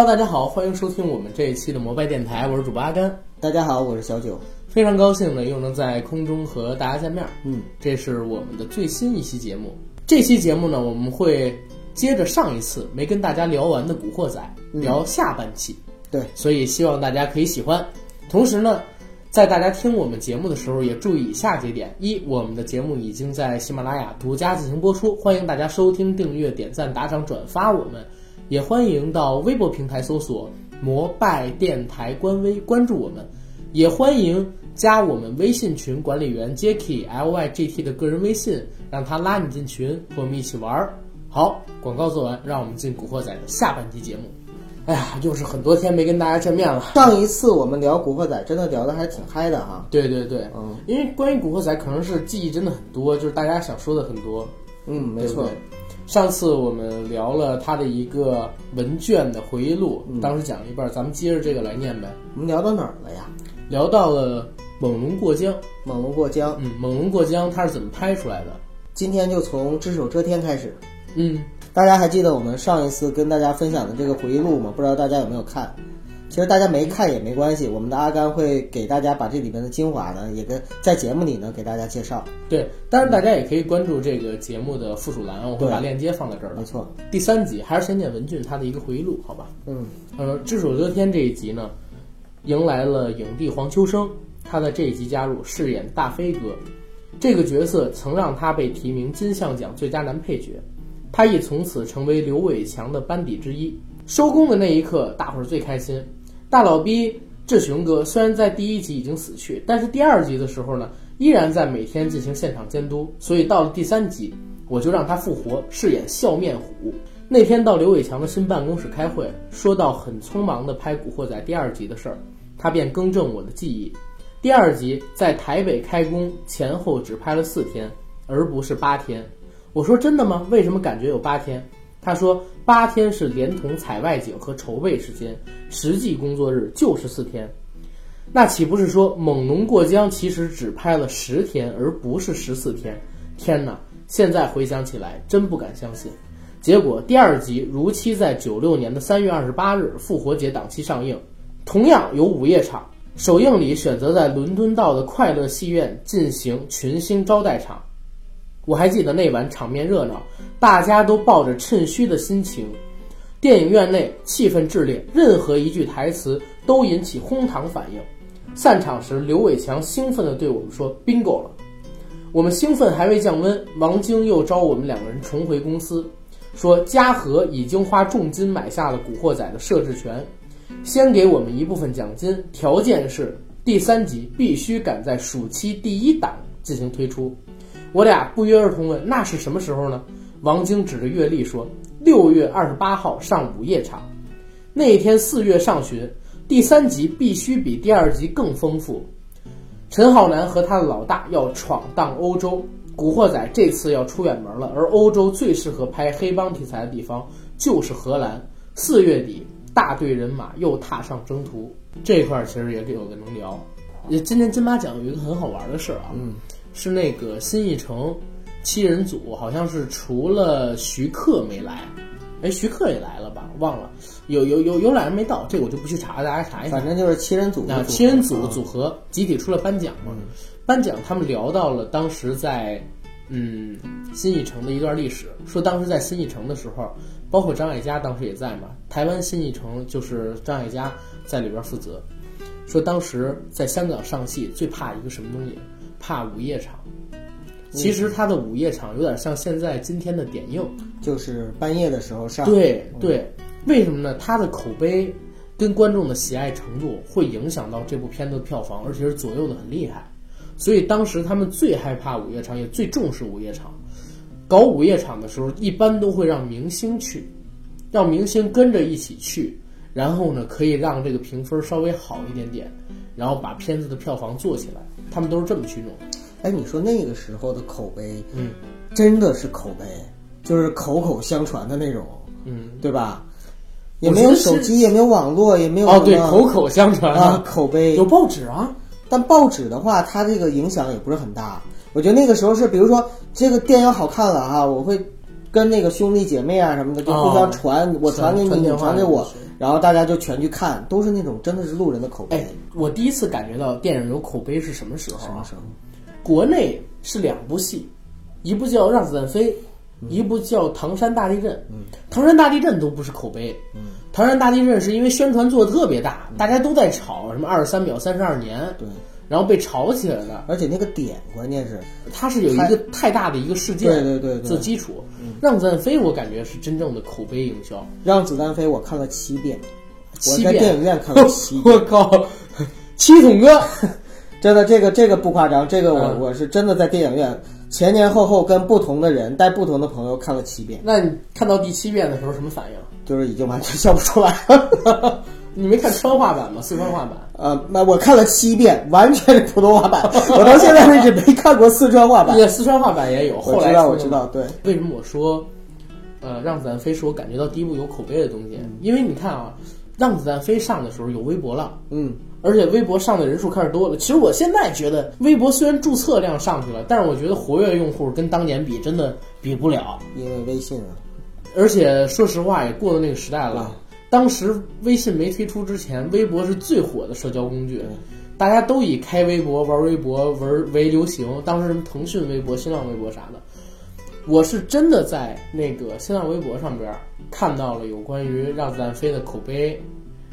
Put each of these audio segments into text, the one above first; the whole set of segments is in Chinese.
Hello，大家好，欢迎收听我们这一期的摩拜电台，我是主播阿甘。大家好，我是小九。非常高兴呢，又能在空中和大家见面。嗯，这是我们的最新一期节目。这期节目呢，我们会接着上一次没跟大家聊完的《古惑仔》聊下半期。对，所以希望大家可以喜欢。同时呢，在大家听我们节目的时候，也注意以下几点：一，我们的节目已经在喜马拉雅独家进行播出，欢迎大家收听、订阅、点赞、打赏、转发我们。也欢迎到微博平台搜索“摩拜电台”官微关注我们，也欢迎加我们微信群管理员 Jacky L Y G T 的个人微信，让他拉你进群，和我们一起玩儿。好，广告做完，让我们进《古惑仔》的下半集节目。哎呀，又是很多天没跟大家见面了。上一次我们聊《古惑仔》，真的聊的还挺嗨的哈。对对对，嗯因为关于《古惑仔》，可能是记忆真的很多，就是大家想说的很多。嗯，没错对。上次我们聊了他的一个文卷的回忆录，嗯当时讲了一半，咱们接着这个来念呗。我们聊到哪儿了呀？聊到了猛龙过江，猛龙过江。嗯，猛龙过江它是怎么拍出来的？今天就从只手遮天开始。嗯，大家还记得我们上一次跟大家分享的这个回忆录吗？不知道大家有没有看？其实大家没看也没关系，我们的阿甘会给大家把这里面的精华呢，也跟在节目里呢给大家介绍。对，当然大家也可以关注这个节目的附属栏，我会把链接放在这儿的。没错。第三集还是先念文俊他的一个回忆录，好吧？嗯，呃，只手遮天这一集呢，迎来了影帝黄秋生，他在这一集加入饰演大飞哥，这个角色曾让他被提名金像奖最佳男配角，他亦从此成为刘伟强的班底之一。收工的那一刻，大伙儿最开心。大老逼志雄哥虽然在第一集已经死去，但是第二集的时候呢，依然在每天进行现场监督，所以到了第三集，我就让他复活，饰演笑面虎。那天到刘伟强的新办公室开会，说到很匆忙的拍《古惑仔》第二集的事儿，他便更正我的记忆。第二集在台北开工前后只拍了四天，而不是八天。我说真的吗？为什么感觉有八天？他说八天是连同采外景和筹备时间，实际工作日就是四天。那岂不是说猛龙过江其实只拍了十天，而不是十四天？天哪！现在回想起来，真不敢相信。结果第二集如期在九六年的三月二十八日复活节档期上映，同样有午夜场。首映礼选择在伦敦道的快乐戏院进行群星招待场。我还记得那晚场面热闹，大家都抱着趁虚的心情。电影院内气氛炽烈，任何一句台词都引起哄堂反应。散场时，刘伟强兴奋地对我们说：“bingo 了！”我们兴奋还未降温，王晶又招我们两个人重回公司，说嘉禾已经花重金买下了《古惑仔》的摄制权，先给我们一部分奖金，条件是第三集必须赶在暑期第一档进行推出。我俩不约而同问：“那是什么时候呢？”王晶指着月历说：“六月二十八号上午夜场。那一天四月上旬，第三集必须比第二集更丰富。陈浩南和他的老大要闯荡欧洲，古惑仔这次要出远门了，而欧洲最适合拍黑帮题材的地方就是荷兰。四月底，大队人马又踏上征途。这块儿其实也有的能聊。也今年金马奖有一个很好玩的事儿啊，嗯，是那个新艺城七人组，好像是除了徐克没来，哎，徐克也来了吧？忘了，有有有有俩人没到，这个我就不去查，大家查一下。反正就是七人组七人组啊组合集体出了颁奖嘛？颁奖他们聊到了当时在嗯新艺城的一段历史，说当时在新艺城的时候，包括张艾嘉当时也在嘛，台湾新艺城就是张艾嘉在里边负责，说当时在香港上戏最怕一个什么东西，怕午夜场。其实它的午夜场有点像现在今天的点映，就是半夜的时候上。对对，为什么呢？它的口碑跟观众的喜爱程度会影响到这部片子的票房，而且是左右的很厉害。所以当时他们最害怕午夜场，也最重视午夜场。搞午夜场的时候，一般都会让明星去，让明星跟着一起去，然后呢可以让这个评分稍微好一点点，然后把片子的票房做起来。他们都是这么去弄。哎，你说那个时候的口碑，嗯真的是口碑，就是口口相传的那种，嗯，对吧？也没有手机，也没有网络，也没有哦，对，什么口口相传啊，口碑有报纸啊。但报纸的话，它这个影响也不是很大。我觉得那个时候是，比如说这个电影好看了哈，我会跟那个兄弟姐妹啊什么的就互相传，我传给你，你传给我是，然后大家就全去看，都是那种真的是路人的口碑。哎，我第一次感觉到电影有口碑是什么时候啊？什么时候？国内是两部戏，一部叫《让子弹飞》，嗯一部叫《唐山大地震》。唐山大地震都不是口碑，唐山大地震是因为宣传做的特别大，大家都在炒什么二十三秒三十二年，对，然后被炒起来了。而且那个点关键是，它是有一个太大的一个事件对对对对。做基础，让子弹飞我感觉是真正的口碑营销。让子弹飞我看了七遍，我在电影院看了 七遍，我靠，七筒哥，真的这个这个不夸张，这个我、嗯。我是真的在电影院前前后后跟不同的人带不同的朋友看了七遍，那你看到第七遍的时候什么反应？就是已经完全笑不出来了。你没看川话版吗？四川话版？呃，那我看了七遍，完全是普通话版，我到现在为止没看过四川话版。也四川话版也有，后我知道，来出的我知道，对，为什么我说，呃，让子弹飞是我感觉到第一部有口碑的东西？因为你看啊，让子弹飞上的时候有微博了，嗯，而且微博上的人数开始多了。其实我现在觉得，微博虽然注册量上去了，但是我觉得活跃用户跟当年比真的比不了。因为微信啊，而且说实话，也过了那个时代了对。当时微信没推出之前，微博是最火的社交工具，大家都以开微博、玩微博为为流行。当时什么腾讯微博、新浪微博啥的，我是真的在那个新浪微博上边看到了有关于让子弹飞的口碑，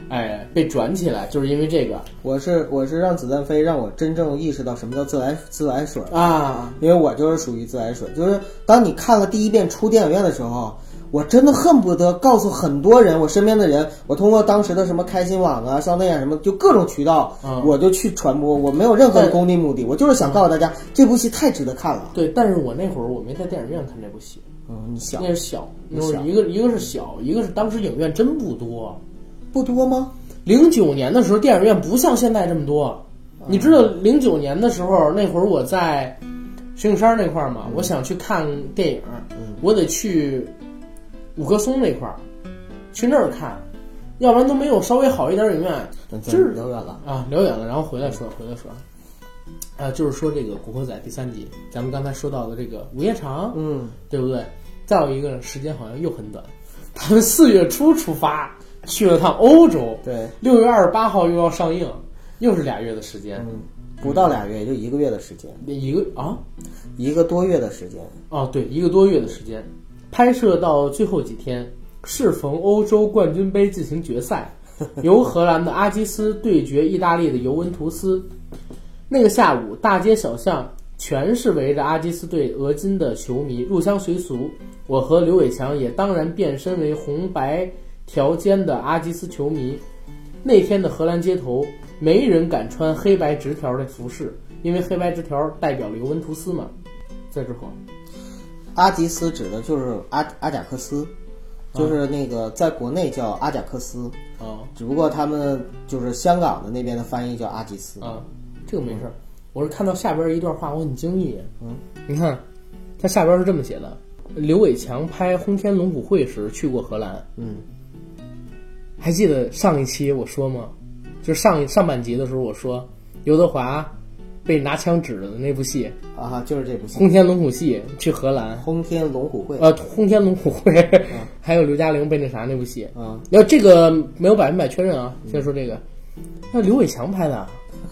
哎，被转起来，就是因为这个我是我是让子弹飞，让我真正意识到什么叫自来自来水，啊，因为我就是属于自来水，就是当你看了第一遍出电影院的时候。我真的恨不得告诉很多人，我身边的人，我通过当时的什么开心网啊、校内啊什么，就各种渠道，嗯我就去传播。我没有任何的功利目的，我就是想告诉大家，这部戏太值得看了。对，但是我那会儿我没在电影院看这部戏，嗯，你想那是小，一个一个是小，一个是当时影院真不多。不多吗？零九年的时候，电影院不像现在这么多。你知道零九年的时候，那会儿我在石景山那块儿嘛，我想去看电影，我得去五棵松那块儿，去那儿看，要不然都没有稍微好一点影院。咱咱就是聊远了。啊，聊远了，然后回来说，回来说。啊，就是说这个《古惑仔》第三集，咱们刚才说到的这个午夜场，嗯，对不对？再有一个时间好像又很短，他们四月初出发去了趟欧洲，对，六月二十八号又要上映，又是俩月的时间，嗯，不到俩月，也就一个月的时间，一个啊一个多月的时间。哦对，一个多月的时间，拍摄到最后几天，适逢欧洲冠军杯进行决赛，由荷兰的阿基斯对决意大利的尤文图斯。那个下午，大街小巷全是围着阿基斯队俄金的球迷，入乡随俗。我和刘伟强也当然变身为红白条间的阿基斯球迷。那天的荷兰街头，没人敢穿黑白直条的服饰，因为黑白直条代表了尤文图斯嘛。在之后，阿吉斯指的就是阿阿贾克斯，就是那个在国内叫阿贾克斯，啊只不过他们就是香港的那边的翻译叫阿吉斯。啊，这个没事儿。我是看到下边一段话，我很惊异。嗯，你看，它下边是这么写的：刘伟强拍《轰天龙虎会》时去过荷兰。嗯，还记得上一期我说吗？就是上一上半集的时候我说，刘德华被拿枪指着的那部戏啊，就是这部《戏轰天龙虎戏》去荷兰《轰天龙虎会》。呃，《轰天龙虎会》还有刘嘉玲被那啥那部戏。啊，那这个没有百分百确认啊，先说这个，那刘伟强拍的，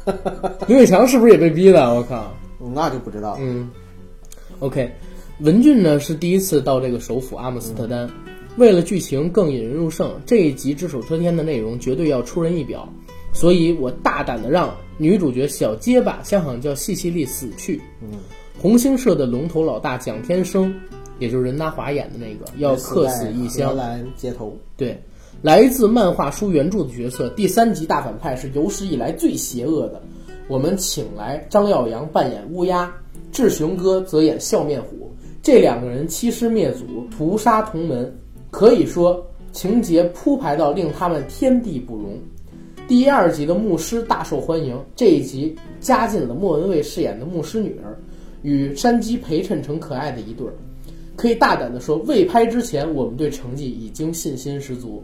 刘伟强是不是也被逼的？我靠！那就不知道。嗯，OK，文俊呢是第一次到这个首府阿姆斯特丹，为了剧情更引人入胜，这一集只手遮天的内容绝对要出人意表，所以我大胆的让女主角小结巴，香港叫西西莉死去。嗯，红星社的龙头老大蒋天生，也就是任达华演的那个，要客死异荷乡。兰街头。对，来自漫画书原著的角色，第三集大反派是有史以来最邪恶的。我们请来张耀扬扮演乌鸦，志雄哥则演笑面虎。这两个人欺师灭祖，屠杀同门，可以说情节铺排到令他们天地不容。第、二集的牧师大受欢迎，这一集加进了莫文蔚饰演的牧师女儿，与山鸡陪衬成可爱的一对儿。可以大胆的说，未拍之前，我们对成绩已经信心十足。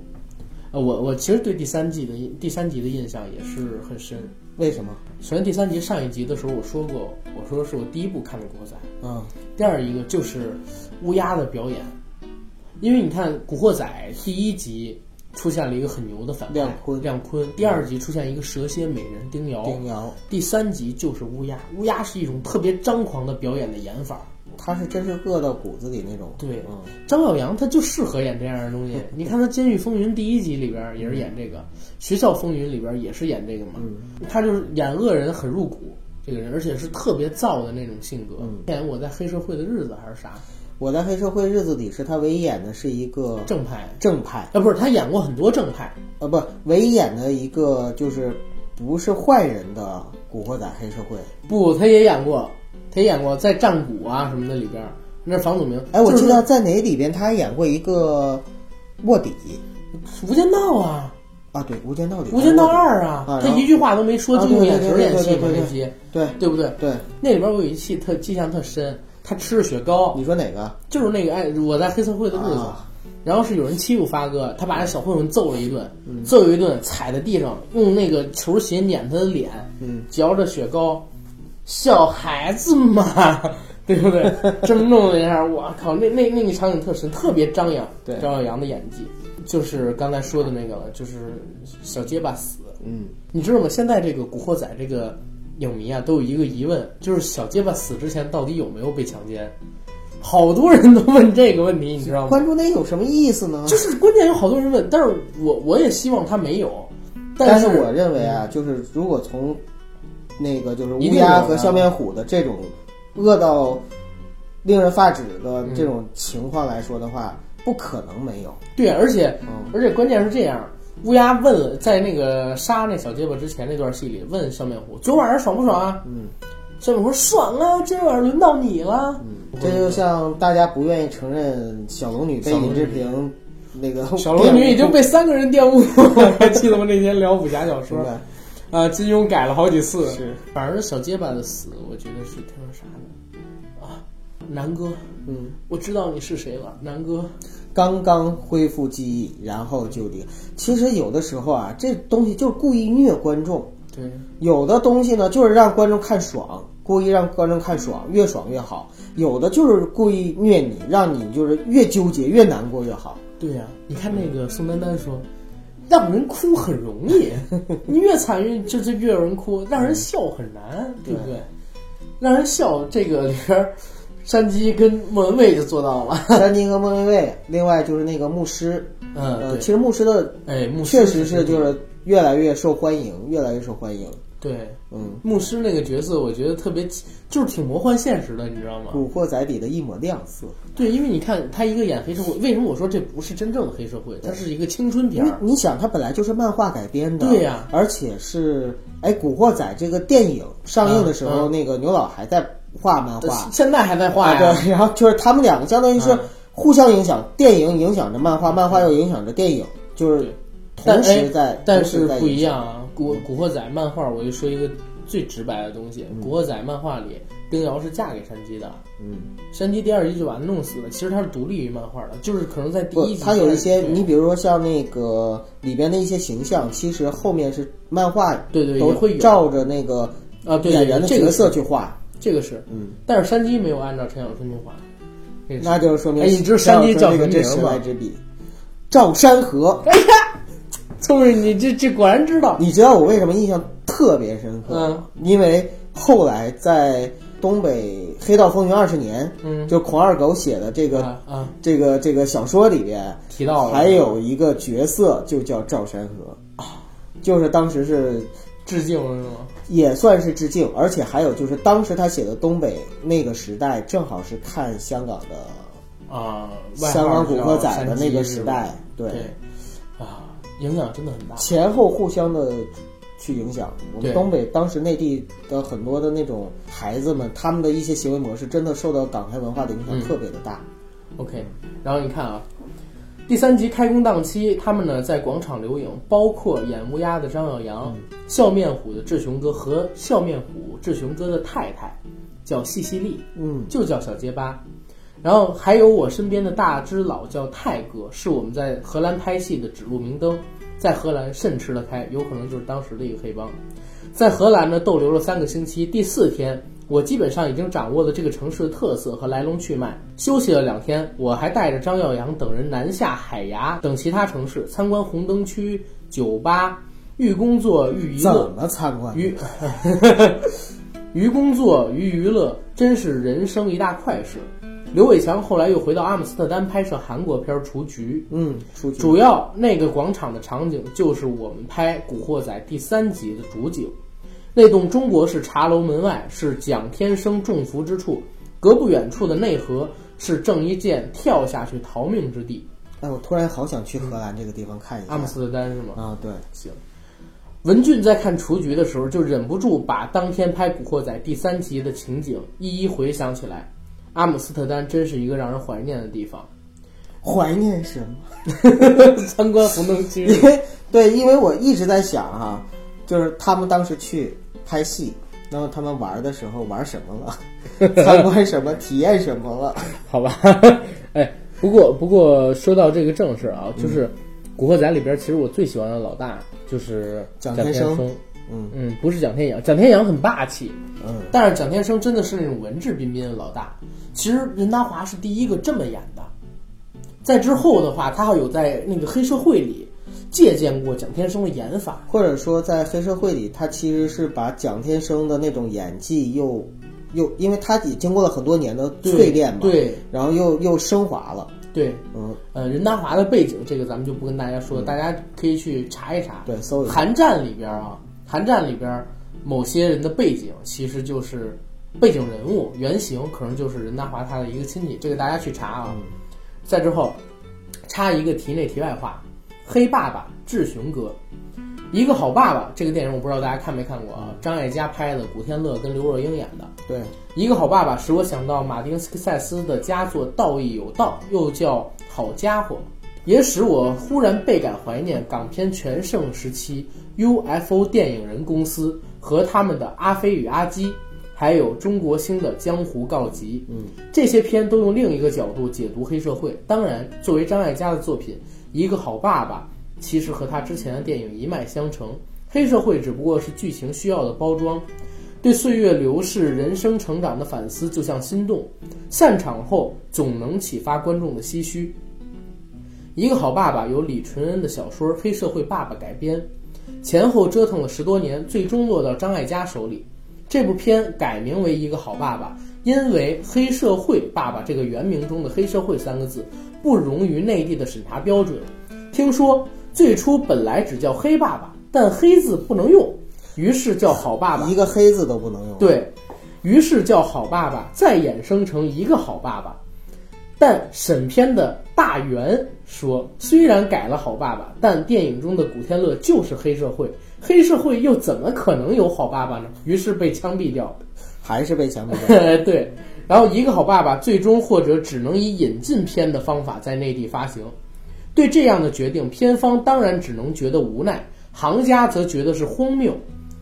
呃，我我其实对第三季的印第三集的印象也是很深。为什么？首先，第三集上一集的时候我说过，我说是我第一部看的《古惑仔》。嗯，第二一个就是乌鸦的表演，因为你看《古惑仔》第一集出现了一个很牛的反派亮坤亮坤，第二集出现一个蛇蝎美人丁瑶，丁瑶，第三集就是乌鸦。乌鸦是一种特别张狂的表演的演法。他是真是饿到骨子里那种。对嗯，张耀扬他就适合演这样的东西。你看他《监狱风云》第一集里边也是演这个，《学校风云》里边也是演这个嘛。他就是演恶人很入骨，这个人，而且是特别燥的那种性格。演我在黑社会的日子还是啥我在黑社会日子里是他唯一演的是一个正派正派，啊，不是他演过很多正派。呃，不，唯一演的一个就是不是坏人的古惑仔黑社会。不，他也演过，他也演过在战鼓啊什么的里边，那是房祖名。哎，我记得在哪里边他还演过一个卧底《无间道》啊，啊，对，《无间道》里《无间道二》啊，他一句话都没说，啊就用眼神演戏嘛，对对对那集对对不对？对，那里边我有一戏特印象特深，他吃着雪糕，你说哪个？就是那个哎，我在黑社会的日子。啊然后是有人欺负发哥，他把那小混混揍了一顿，嗯揍了一顿，踩在地上，用那个球鞋碾他的脸，嗯，嚼着雪糕，小孩子嘛，对不对？这么弄了一下，我靠，那那那个场景特深，特别张扬。对张耀扬的演技，就是刚才说的那个了，就是小结巴死。嗯，你知道吗？现在这个《古惑仔》这个影迷啊，都有一个疑问，就是小结巴死之前到底有没有被强奸？好多人都问这个问题，你知道吗？关注那有什么意思呢？就是关键有好多人问，但是我我也希望他没有，是但是我认为啊，就是如果从那个就是乌鸦和笑面虎的这种恶到令人发指的这种情况来说的话，不可能没有。对，而且嗯而且关键是这样，乌鸦问了，在那个杀那小结巴之前那段戏里问笑面虎，昨晚上爽不爽啊？嗯，笑面虎说爽啊，今晚上轮到你了。嗯这就像大家不愿意承认小龙女被尹志平那个小龙女已经被三个人玷污了，还记得吗？那天聊武侠小说啊，金庸改了好几次。是，反而小结巴的死，我觉得是挺那啥的啊。南哥，嗯，我知道你是谁了，南哥。刚刚恢复记忆，然后就离。其实有的时候啊，这东西就是故意虐观众。对，有的东西呢，就是让观众看爽，故意让观众看爽，越爽越好；有的就是故意虐你，让你就是越纠结越难过越好。对呀、你看那个宋丹丹说，让人哭很容易，你越惨越就是越有人哭，让人笑很难，对不对？让人笑这个里边儿，山鸡跟莫文蔚就做到了。山鸡和莫文蔚，另外就是那个牧师，嗯，呃，其实牧师的哎，牧师确实是就是越来越受欢迎，越来越受欢迎。对嗯，牧师那个角色，我觉得特别就是挺魔幻现实的，你知道吗？古惑仔里的一抹亮色。对，因为你看他一个演黑社会，为什么我说这不是真正的黑社会？它是一个青春片儿。你你想，它本来就是漫画改编的，对呀而且是哎，《古惑仔》这个电影上映的时候，嗯嗯那个牛老还在画漫画，现在还在画啊，呀。对，然后就是他们两个相当于是嗯互相影响，电影影响着漫画，漫画又影响着电影，就是同时哎在，但是不。一样啊！古古惑仔漫画，我就说一个最直白的东西：嗯古惑仔漫画里，丁瑶是嫁给山鸡的，嗯，山鸡第二集就把他弄死了。其实他是独立于漫画的，就是可能在第一，集它有一些，你比如说像那个里边的一些形象，其实后面是漫画对对都会照着那个啊，对演员的角色去画，这个是，嗯，但是山鸡没有按照陈小春去画，这个是那就说明哎你知道山鸡叫什么名吗之笔，赵山河。哎呀，聪明，你这这果然知道。你知道我为什么印象特别深刻？嗯，因为后来在东北《黑道风云二十年》，嗯就孔二狗写的这个、啊啊，这个这个小说里边提到了还有一个角色就叫赵山河啊，就是当时是致敬了是吗？也算是致敬，而且还有就是当时他写的东北那个时代，正好是看香港的啊，香港古惑仔的那个时代，对，啊，影响真的很大。前后互相的去影响。我们东北当时内地的很多的那种孩子们，他们的一些行为模式真的受到港台文化的影响嗯特别的大。OK，然后你看啊，第三集开工档期，他们呢在广场留影，包括演乌鸦的张耀扬、笑面虎的志雄哥和笑面虎志雄哥的太太，叫西西莉，嗯，就叫小结巴。然后还有我身边的大只佬叫泰哥，是我们在荷兰拍戏的指路明灯，在荷兰甚吃得开，有可能就是当时的一个黑帮。在荷兰呢逗留了三个星期，第四天我基本上已经掌握了这个城市的特色和来龙去脉。休息了两天，我还带着张耀扬等人南下海牙等其他城市参观红灯区、酒吧，寓工作寓娱乐怎乐，么参观？娱娱工作娱娱乐，真是人生一大快事。刘伟强后来又回到阿姆斯特丹拍摄韩国片《雏菊》，嗯，雏菊主要那个广场的场景就是我们拍《古惑仔》第三集的主景。那栋中国式茶楼门外是蒋天生中伏之处，隔不远处的内河是郑伊健跳下去逃命之地。哎，我突然好想去荷兰这个地方看一下。阿姆斯特丹是吗？啊，对，行。文俊在看《雏菊》的时候，就忍不住把当天拍《古惑仔》第三集的情景一一回想起来。阿姆斯特丹真是一个让人怀念的地方。怀念什么？参观红灯区，因为对，因为我一直在想哈、就是他们当时去拍戏，那么他们玩的时候玩什么了？参观什么？体验什么了？好吧？哎，不过不过说到这个正事啊，就是《古惑仔》里边，其实我最喜欢的老大就是蒋天生生。嗯嗯，不是蒋天阳，蒋天阳很霸气，嗯，但是蒋天生真的是那种文质彬彬的老大。其实任达华是第一个这么演的，在之后的话，他还有在那个黑社会里借鉴过蒋天生的演法。或者说在黑社会里，他其实是把蒋天生的那种演技又又，因为他也经过了很多年的淬炼嘛，对然后又又升华了。对，嗯，呃，任达华的背景这个咱们就不跟大家说，大家可以去查一查。对，搜一下。韩战里边啊，韩战里边某些人的背景其实就是背景人物原型，可能就是任达华他的一个亲戚，这个大家去查啊。再之后，插一个题内题外话，黑爸爸志雄哥，一个好爸爸这个电影我不知道大家看没看过啊？张艾嘉拍的，古天乐跟刘若英演的。对，一个好爸爸使我想到马丁斯科塞斯的佳作《道义有道》，又叫《好家伙》，也使我忽然倍感怀念港片全盛时期 UFO 电影人公司和他们的《阿飞与阿基》，还有中国星的《江湖告急》。嗯，这些片都用另一个角度解读黑社会。当然，作为张艾嘉的作品，《一个好爸爸》其实和他之前的电影一脉相承。黑社会只不过是剧情需要的包装。对岁月流逝、人生成长的反思，就像心动，散场后总能启发观众的唏嘘。一个好爸爸由李淳恩的小说《黑社会爸爸》改编，前后折腾了十多年，最终落到张艾嘉手里。这部片改名为《一个好爸爸》，因为“黑社会爸爸”这个原名中的“黑社会”三个字不容于内地的审查标准。听说最初本来只叫“黑爸爸”，但“黑”字不能用，于是叫“好爸爸”。一个黑字都不能用。，对于是叫好爸爸，再衍生成一个好爸爸。但审片的大元说，虽然改了好爸爸，但电影中的古天乐就是黑社会，黑社会又怎么可能有好爸爸呢？于是被枪毙掉。还是被枪毙掉。对，然后一个好爸爸最终或者只能以引进片的方法在内地发行。对这样的决定，片方当然只能觉得无奈，行家则觉得是荒谬。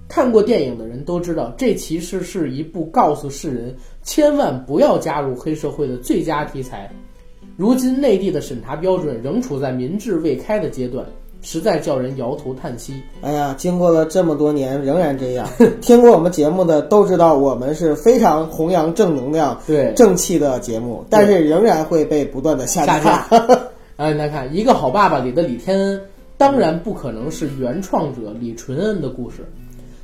看过电影的人都知道，这其实是一部告诉世人千万不要加入黑社会的最佳题材。如今内地的审查标准仍处在民智未开的阶段，实在叫人摇头叹息。哎呀，经过了这么多年，仍然这样。听过我们节目的都知道，我们是非常弘扬正能量、对正气的节目，但是仍然会被不断的下下架。哎，来看《一个好爸爸》里的李天恩，当然不可能是原创者李纯恩的故事。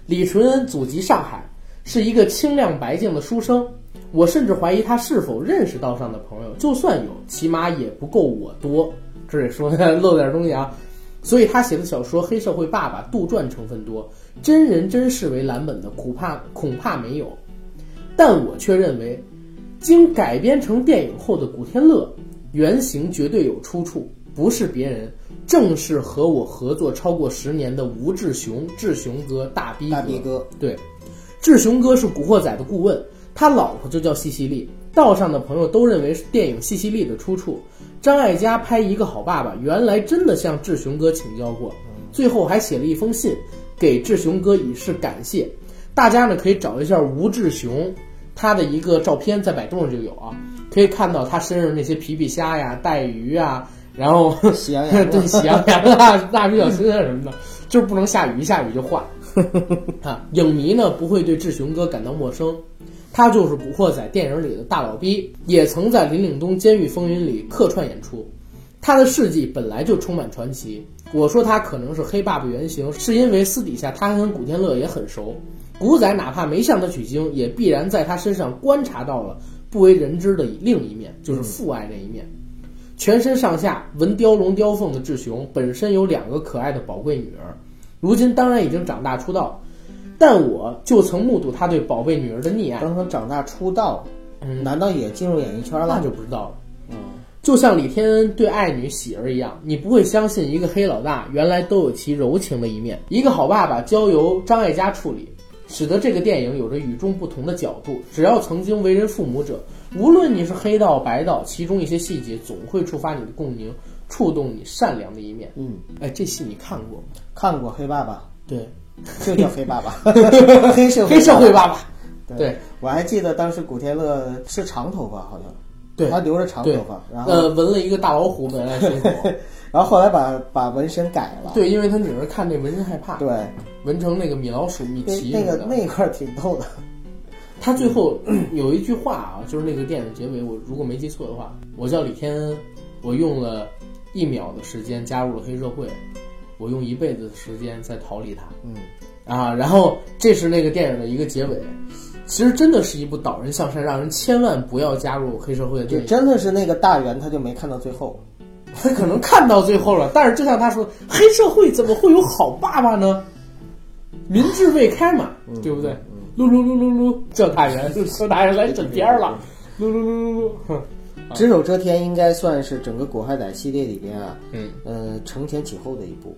李纯恩祖籍上海，是一个清亮白净的书生。我甚至怀疑他是否认识道上的朋友，就算有，起码也不够我多。这里说 漏点东西啊。所以他写的小说《黑社会爸爸》杜撰成分多，真人真事为蓝本的恐怕恐怕没有。但我却认为，经改编成电影后的古天乐原型绝对有出处，不是别人，正是和我合作超过十年的吴志雄，志雄哥大逼大逼哥，对，志雄哥是古惑仔的顾问，他老婆就叫西西莉。道上的朋友都认为是电影《西西里》的出处。张艾嘉拍《一个好爸爸》，原来真的向志雄哥请教过，最后还写了一封信给志雄哥以示感谢。大家呢可以找一下吴志雄他的一个照片，在百度上就有啊，可以看到他身上那些皮皮虾呀、带鱼啊，然后 喜羊羊 对喜羊羊啊、蜡笔小新啊什么的，就是不能下雨，一下雨就化。啊，影迷呢不会对志雄哥感到陌生，他就是《古惑仔》电影里的大老逼，也曾在《林岭东监狱风云》里客串演出。他的事迹本来就充满传奇。我说他可能是黑爸爸原型，是因为私底下他跟古天乐也很熟。古仔哪怕没向他取经，也必然在他身上观察到了不为人知的另一面，就是父爱那一面。全身上下纹雕龙雕凤的志雄，本身有两个可爱的宝贵女儿，如今当然已经长大出道，但我就曾目睹他对宝贝女儿的溺爱，当他长大出道，嗯难道也进入演艺圈了？那就不知道了。嗯，就像李天恩对爱女喜儿一样，你不会相信一个黑老大原来都有其柔情的一面。一个好爸爸交由张艾嘉处理，使得这个电影有着与众不同的角度。只要曾经为人父母者，无论你是黑道白道，其中一些细节总会触发你的共鸣，触动你善良的一面。嗯，哎，这戏你看过吗？看过《黑爸爸对，》，就叫《黑爸爸》，黑社黑社会爸爸。对对，我还记得当时古天乐是长头发，好像对他留着长头发，然后、呃，纹了一个大老虎本来胸口。然后后来把把纹身改了。对，因为他女儿看这纹身害怕，对，纹成那个米老鼠、米奇那个。那一块儿挺逗的。他最后 有一句话啊，就是那个电影结尾，我如果没记错的话，我叫李天恩，我用了一秒的时间加入了黑社会，我用一辈子的时间在逃离它嗯，啊。然后这是那个电影的一个结尾，其实真的是一部导人向善，让人千万不要加入黑社会的就电影。真的是那个大圆，他就没看到最后。他可能看到最后了，但是就像他说，黑社会怎么会有好爸爸呢？民智未开嘛，对不对？噜噜噜噜噜，叫大人，叫大圆来枕边了，噜噜噜噜噜，哼，只手遮天应该算是整个《古惑仔》系列里边啊，嗯，呃，承前启后的一部，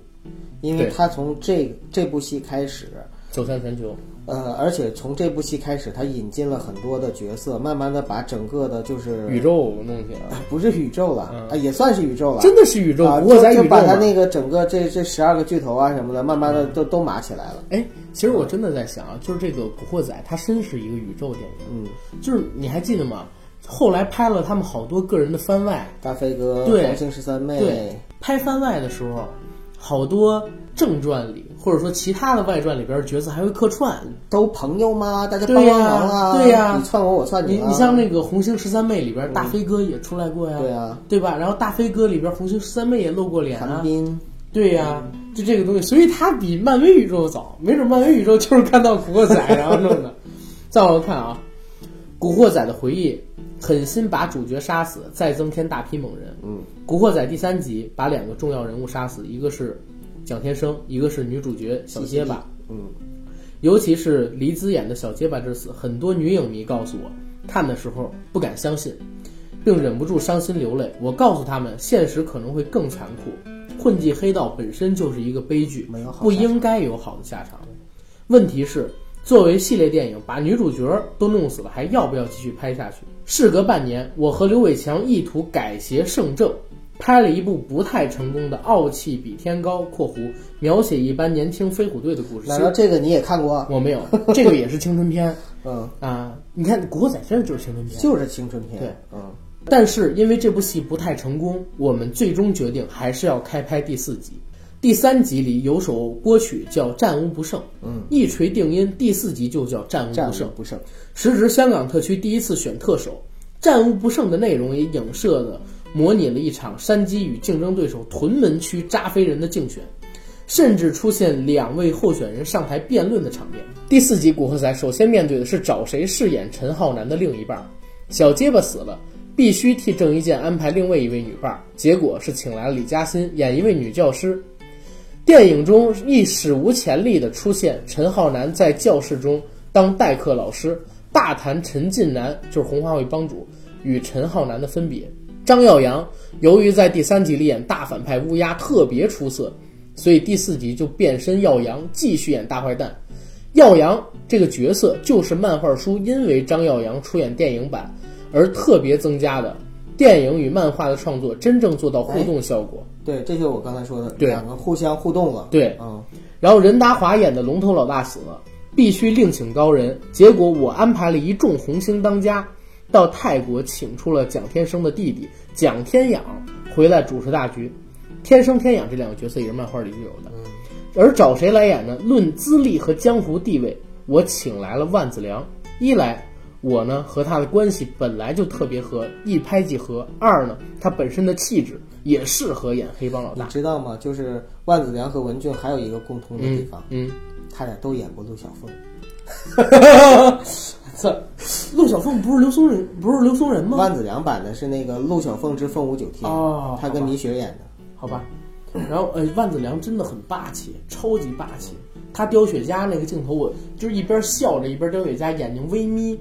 因为他从这这部戏开始，走向全球，呃，而且从这部戏开始，他引进了很多的角色，慢慢的把整个的就是宇宙弄起来了，不是宇宙了、嗯啊，也算是宇宙了，真的是宇宙，就。把他那个整个这这十二个巨头啊什么的，慢慢的都都码起来了。哎，其实我真的在想啊，就是这个《古惑仔》，它真是一个宇宙电影，嗯，就是你还记得吗？后来拍了他们好多个人的番外，大飞哥、对黄星十三妹，对，拍番外的时候，好多正传里或者说其他的外传里边角色还会客串。都朋友吗？大家帮帮忙啊！对呀你窜我，我窜啊。你你像那个《红星十三妹》里边，大飞哥也出来过呀，对啊，对吧？然后大飞哥里边，红星十三妹也露过脸啊，韩冰，对呀、就这个东西，所以它比漫威宇宙早，没准漫威宇宙就是看到古惑仔然后弄的。再往后看啊，古惑仔的回忆狠心把主角杀死，再增添大批猛人。嗯，古惑仔第三集把两个重要人物杀死，一个是蒋天生，一个是女主角小结巴。嗯，尤其是黎姿演的小结巴之死，很多女影迷告诉我，看的时候不敢相信，并忍不住伤心流泪。我告诉他们，现实可能会更残酷，混迹黑道本身就是一个悲剧，不应该有好的下场。问题是，作为系列电影，把女主角都弄死了，还要不要继续拍下去？事隔半年，我和刘伟强意图改邪胜正，拍了一部不太成功的《傲气比天高》（括弧描写一般年轻飞虎队的故事）。难道这个你也看过？我没有，这个也是青春片 嗯，啊！你看《古惑仔》真的就是青春片，就是青春片。对，嗯，但是因为这部戏不太成功，我们最终决定还是要开拍第四集。第三集里有首歌曲叫《战无不胜》，嗯，一锤定音，第四集就叫《战无不胜》。不胜。时值香港特区第一次选特首，《战无不胜》的内容也影射了模拟了一场山鸡与竞争对手屯门区扎飞人的竞选，甚至出现两位候选人上台辩论的场面。第四集《古惑仔》首先面对的是找谁饰演陈浩南的另一半儿，小结巴死了，必须替郑伊健安排另外一位女伴儿，结果是请来了李嘉欣演一位女教师。电影中亦史无前例地出现陈浩南在教室中当代课老师，大谈陈近南就是红花会帮主与陈浩南的分别。张耀扬由于在第三集里演大反派乌鸦特别出色，所以第四集就变身耀扬继续演大坏蛋。耀扬这个角色就是漫画书因为张耀扬出演电影版而特别增加的电影与漫画的创作，真正做到互动效果。对，这就是我刚才说的，对两个互相互动了。对，嗯，然后任达华演的龙头老大死了，必须另请高人。结果我安排了一众红星当家到泰国，请出了蒋天生的弟弟蒋天养回来主持大局。天生天养这两个角色也是漫画里就有的。而找谁来演呢？论资历和江湖地位，我请来了万梓良。一来，我呢和他的关系本来就特别合，一拍即合；二呢，他本身的气质也适合演黑帮老大你大。知道吗？就是万梓良和文俊还有一个共通的地方，嗯，他俩都演过陆小凤。这陆小凤不是刘松仁，不是刘松仁吗？万梓良版的是那个《陆小凤之凤舞九天》，哦他跟米雪演的。好吧，然后呃，万梓良真的很霸气，超级霸气。他叼雪茄那个镜头，我就是一边笑着一边叼雪茄，眼睛微眯，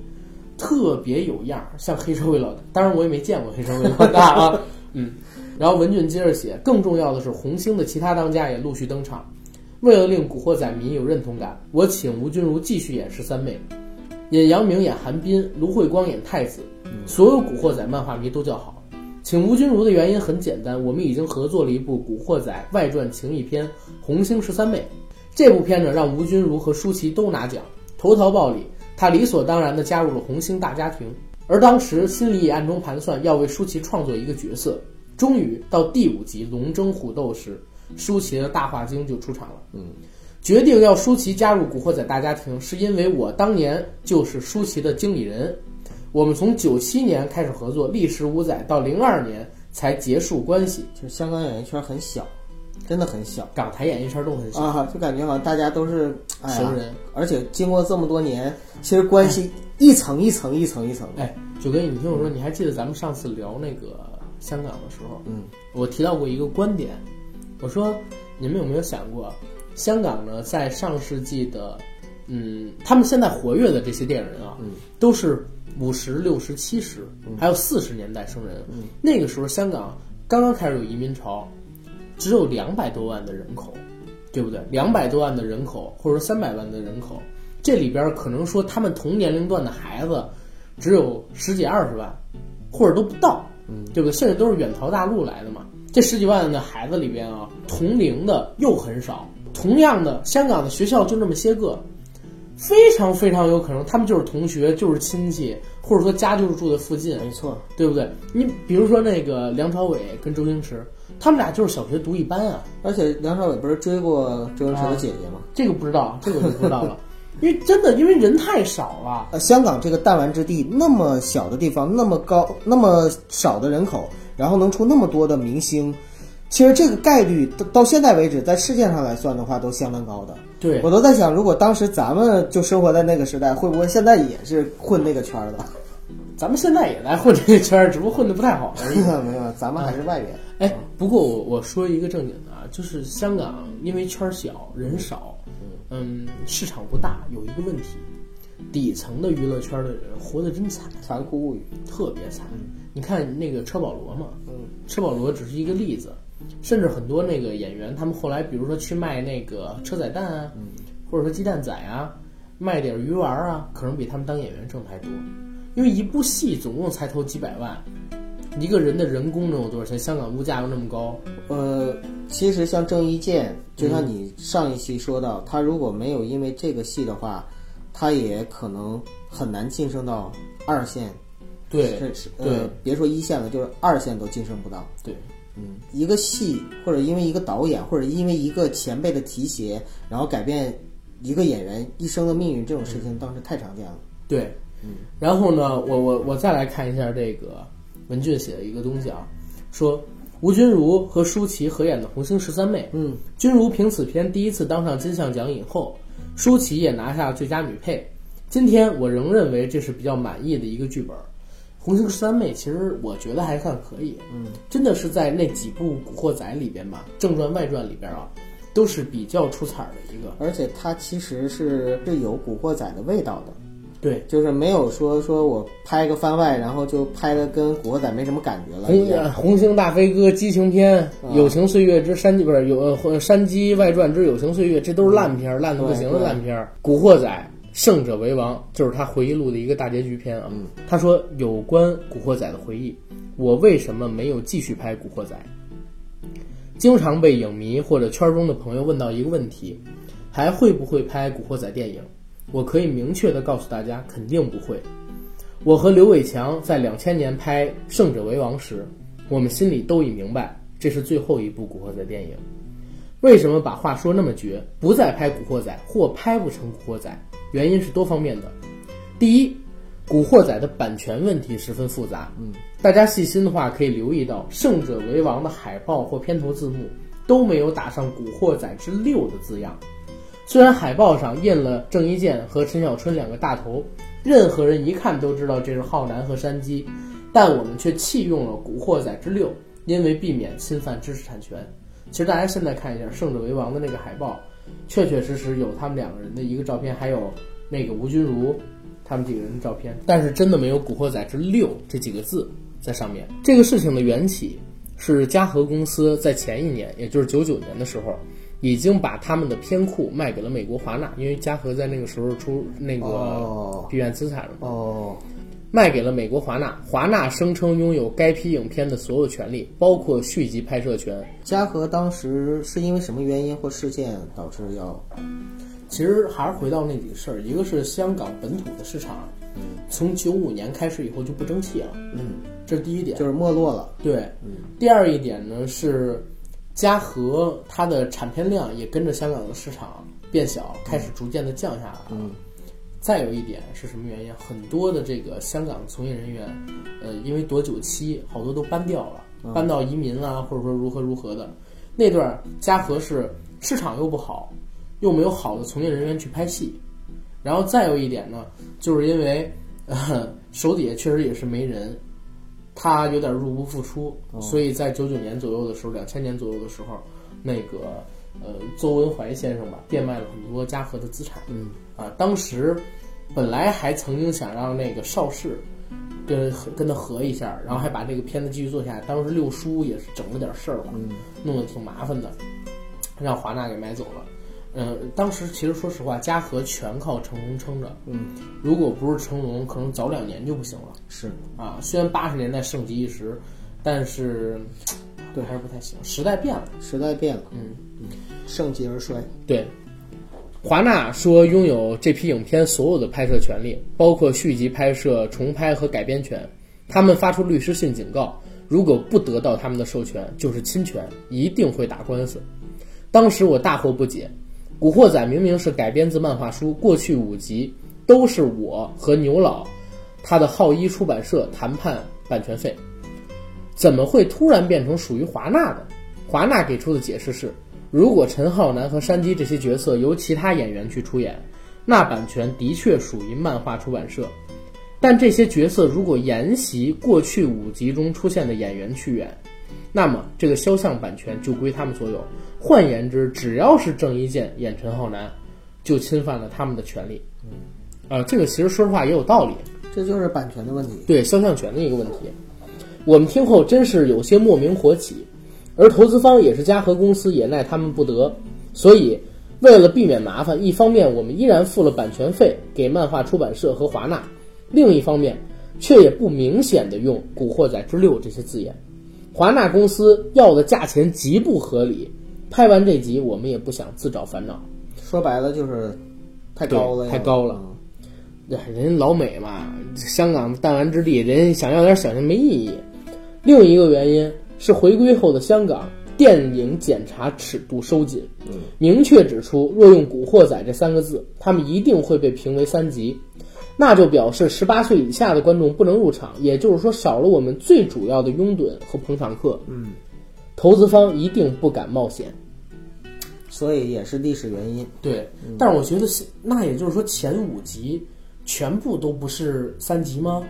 特别有样儿，像黑社会老大。当然我也没见过黑社会老大啊，嗯。然后文俊接着写，更重要的是红星的其他当家也陆续登场。为了令古惑仔迷有认同感，我请吴君如继续演十三妹，演杨明演韩冰，卢慧光演太子，所有古惑仔漫画迷都叫好。请吴君如的原因很简单，我们已经合作了一部《古惑仔外传情义篇》《红星十三妹》。这部片呢，让吴君如和舒淇都拿奖，投桃报李，她理所当然地加入了红星大家庭。而当时心里也暗中盘算，要为舒淇创作一个角色。终于到第五集龙争虎斗时，舒淇的大话精就出场了。嗯，决定要舒淇加入古惑仔大家庭，是因为我当年就是舒淇的经理人。我们从九七年开始合作，历时五载，到零二年才结束关系。就是香港演艺圈很小，真的很小港台演艺圈都很小，啊，就感觉好像大家都是熟人。而且经过这么多年，其实关系一层一层一层一层的。哎，九哥，你听我说，你还记得咱们上次聊那个香港的时候，嗯，我提到过一个观点，我说你们有没有想过，香港呢，在上世纪的，嗯，他们现在活跃的这些电影人啊，嗯，都是五十六十、七十，还有四十年代生人。嗯，那个时候香港刚刚开始有移民潮，只有两百多万的人口，对不对？两百多万的人口，或者说三百万的人口，这里边可能说他们同年龄段的孩子只有十几二十万，或者都不到，嗯，对不对？甚至都是远逃大陆来的嘛。这十几万的孩子里边啊，同龄的又很少。同样的，香港的学校就那么些个，非常非常有可能他们就是同学，就是亲戚，或者说家就是住在附近，没错，对不对？你比如说那个梁朝伟跟周星驰，他们俩就是小学读一班啊。而且梁朝伟不是追过周星驰的姐姐吗？这个不知道，这个我就不知道了，因为真的因为人太少了。呃，香港这个弹丸之地，那么小的地方，那么高，那么少的人口，然后能出那么多的明星，其实这个概率到到现在为止，在世界上来算的话，都相当高的。对我都在想，如果当时咱们就生活在那个时代，会不会现在也是混那个圈儿的？咱们现在也在混这个圈儿，只不过混的不太好而已。没 有没有，咱们还是外人。哎，不过我我说一个正经的啊，就是香港因为圈儿小人少，嗯，市场不大，有一个问题，底层的娱乐圈的人活得真惨，残酷物语，特别惨。你看那个车保罗嘛，嗯，车保罗只是一个例子，甚至很多那个演员，他们后来比如说去卖那个车载蛋啊，或者说鸡蛋仔啊，卖点鱼丸啊，可能比他们当演员挣的还多，因为一部戏总共才投几百万，一个人的人工能有多少钱？香港物价又那么高，呃，其实像郑伊健，就像你上一期说到，他如果没有因为这个戏的话，他也可能很难晋升到二线，对呃，别说一线了，就是二线都晋升不到。对，嗯，一个戏或者因为一个导演，或者因为一个前辈的提携，然后改变一个演员一生的命运，这种事情当时太常见了。对，嗯。然后呢，我我我再来看一下这个文俊写的一个东西啊，说吴君如和舒淇合演的《红星十三妹》，嗯，君如凭此片第一次当上金像奖影后，舒淇也拿下最佳女配。今天我仍认为这是比较满意的一个剧本，《红星十三妹》其实我觉得还算可以，嗯，真的是在那几部《古惑仔》里边吧，正传外传里边啊，都是比较出彩儿的一个。而且它其实是是有古惑仔的味道的。对，就是没有说说我拍个番外，然后就拍的跟古惑仔没什么感觉了一红。红星大飞哥激情片，啊友情岁月之山鸡》不是有呃山鸡外传之友情岁月，这都是烂片儿，烂的不行的烂片。古惑仔胜者为王》就是他回忆录的一个大结局篇啊。他说有关《古惑仔》的回忆，我为什么没有继续拍《古惑仔》？经常被影迷或者圈中的朋友问到一个问题：还会不会拍《古惑仔》电影？我可以明确的告诉大家，肯定不会。我和刘伟强在两千年拍《胜者为王》时，我们心里都已明白，这是最后一部《古惑仔》电影。为什么把话说那么绝，不再拍《古惑仔》或拍不成《古惑仔》？原因是多方面的。第一，《古惑仔》的版权问题十分复杂。嗯，大家细心的话可以留意到，《胜者为王》的海报或片头字幕都没有打上“古惑仔之六”的字样。虽然海报上印了郑伊健和陈小春两个大头，任何人一看都知道这是浩南和山鸡，但我们却弃用了“古惑仔之六”，因为避免侵犯知识产权。其实大家现在看一下《胜者为王》的那个海报，确确实实有他们两个人的一个照片，还有那个吴君如他们几个人的照片，但是真的没有“古惑仔之六”这几个字在上面。这个事情的缘起是嘉禾公司在前一年，也就是九九年的时候。已经把他们的片库卖给了美国华纳，因为嘉禾在那个时候出那个闭源资产了嘛。哦，卖给了美国华纳，华纳声称拥有该批影片的所有权利，包括续集拍摄权。嘉禾当时是因为什么原因或事件导致要？其实还是回到那几个事儿，一个是香港本土的市场，嗯，从九五年开始以后就不争气了，嗯，这是第一点，就是没落了。对，嗯，第二一点呢是。嘉禾它的产片量也跟着香港的市场变小，开始逐渐的降下来。嗯，再有一点是什么原因？很多的这个香港从业人员，呃，因为躲九七，好多都搬掉了，搬到移民啊，或者说如何如何的。那段嘉禾是市场又不好，又没有好的从业人员去拍戏。然后再有一点呢，就是因为呃手底下确实也是没人。他有点入不敷出，所以在九九年左右的时候，两千年左右的时候，那个呃邹文怀先生吧，变卖了很多嘉禾的资产。嗯啊，当时本来还曾经想让那个邵氏跟跟他合一下，然后还把这个片子继续做下来。当时六叔也是整了点事儿吧，弄得挺麻烦的，让华纳给买走了。嗯，当时其实说实话，嘉禾全靠成龙撑着。嗯，如果不是成龙，可能早两年就不行了。是啊，虽然八十年代盛极一时，但是对还是不太行。时代变了，时代变了。嗯嗯，盛极而衰。对，华纳说拥有这批影片所有的拍摄权利，包括续集拍摄、重拍和改编权。他们发出律师信警告，如果不得到他们的授权，就是侵权，一定会打官司。当时我大惑不解。《古惑仔》明明是改编自漫画书，过去五集都是我和牛老，他的浩一出版社谈判版权费，怎么会突然变成属于华纳的？华纳给出的解释是，如果陈浩南和山鸡这些角色由其他演员去出演，那版权的确属于漫画出版社，但这些角色如果沿袭过去五集中出现的演员去演，那么这个肖像版权就归他们所有。换言之，只要是郑伊健演陈浩南，就侵犯了他们的权利。嗯，啊，这个其实说实话也有道理，这就是版权的问题，对肖像权的一个问题。我们听后真是有些莫名火起，而投资方也是嘉禾公司，也奈他们不得。所以，为了避免麻烦，一方面我们依然付了版权费给漫画出版社和华纳，另一方面却也不明显的用《古惑仔之六》这些字眼。华纳公司要的价钱极不合理。拍完这集，我们也不想自找烦恼。说白了就是太高了，太高了。人老美嘛，香港弹丸之地，人想要点小钱没意义。另一个原因是回归后的香港电影检查尺度收紧，明确指出，若用“古惑仔”这三个字，他们一定会被评为三级，那就表示十八岁以下的观众不能入场，也就是说少了我们最主要的拥趸和捧场客。嗯。投资方一定不敢冒险，所以也是历史原因。对，但是我觉得那也就是说前五集全部都不是三级吗？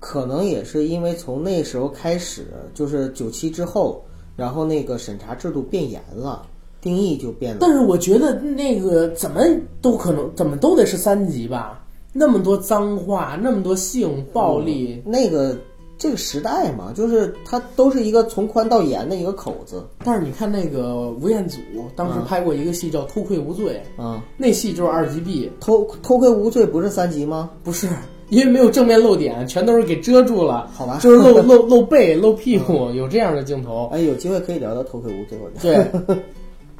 可能也是因为从那时候开始，就是九七之后，然后那个审查制度变严了，定义就变了。但是我觉得那个怎么都可能，怎么都得是三级吧？那么多脏话，那么多性暴力，那个。这个时代嘛，就是它都是一个从宽到严的一个口子但是你看那个吴彦祖当时拍过一个戏叫《偷窥无罪》，啊。那戏就是二级 B，偷偷窥无罪不是三级吗？不是因为没有正面露点，全都是给遮住了，好吧就是露 露露背、露屁股，有这样的镜头。哎，有机会可以聊聊偷窥无罪，我觉得对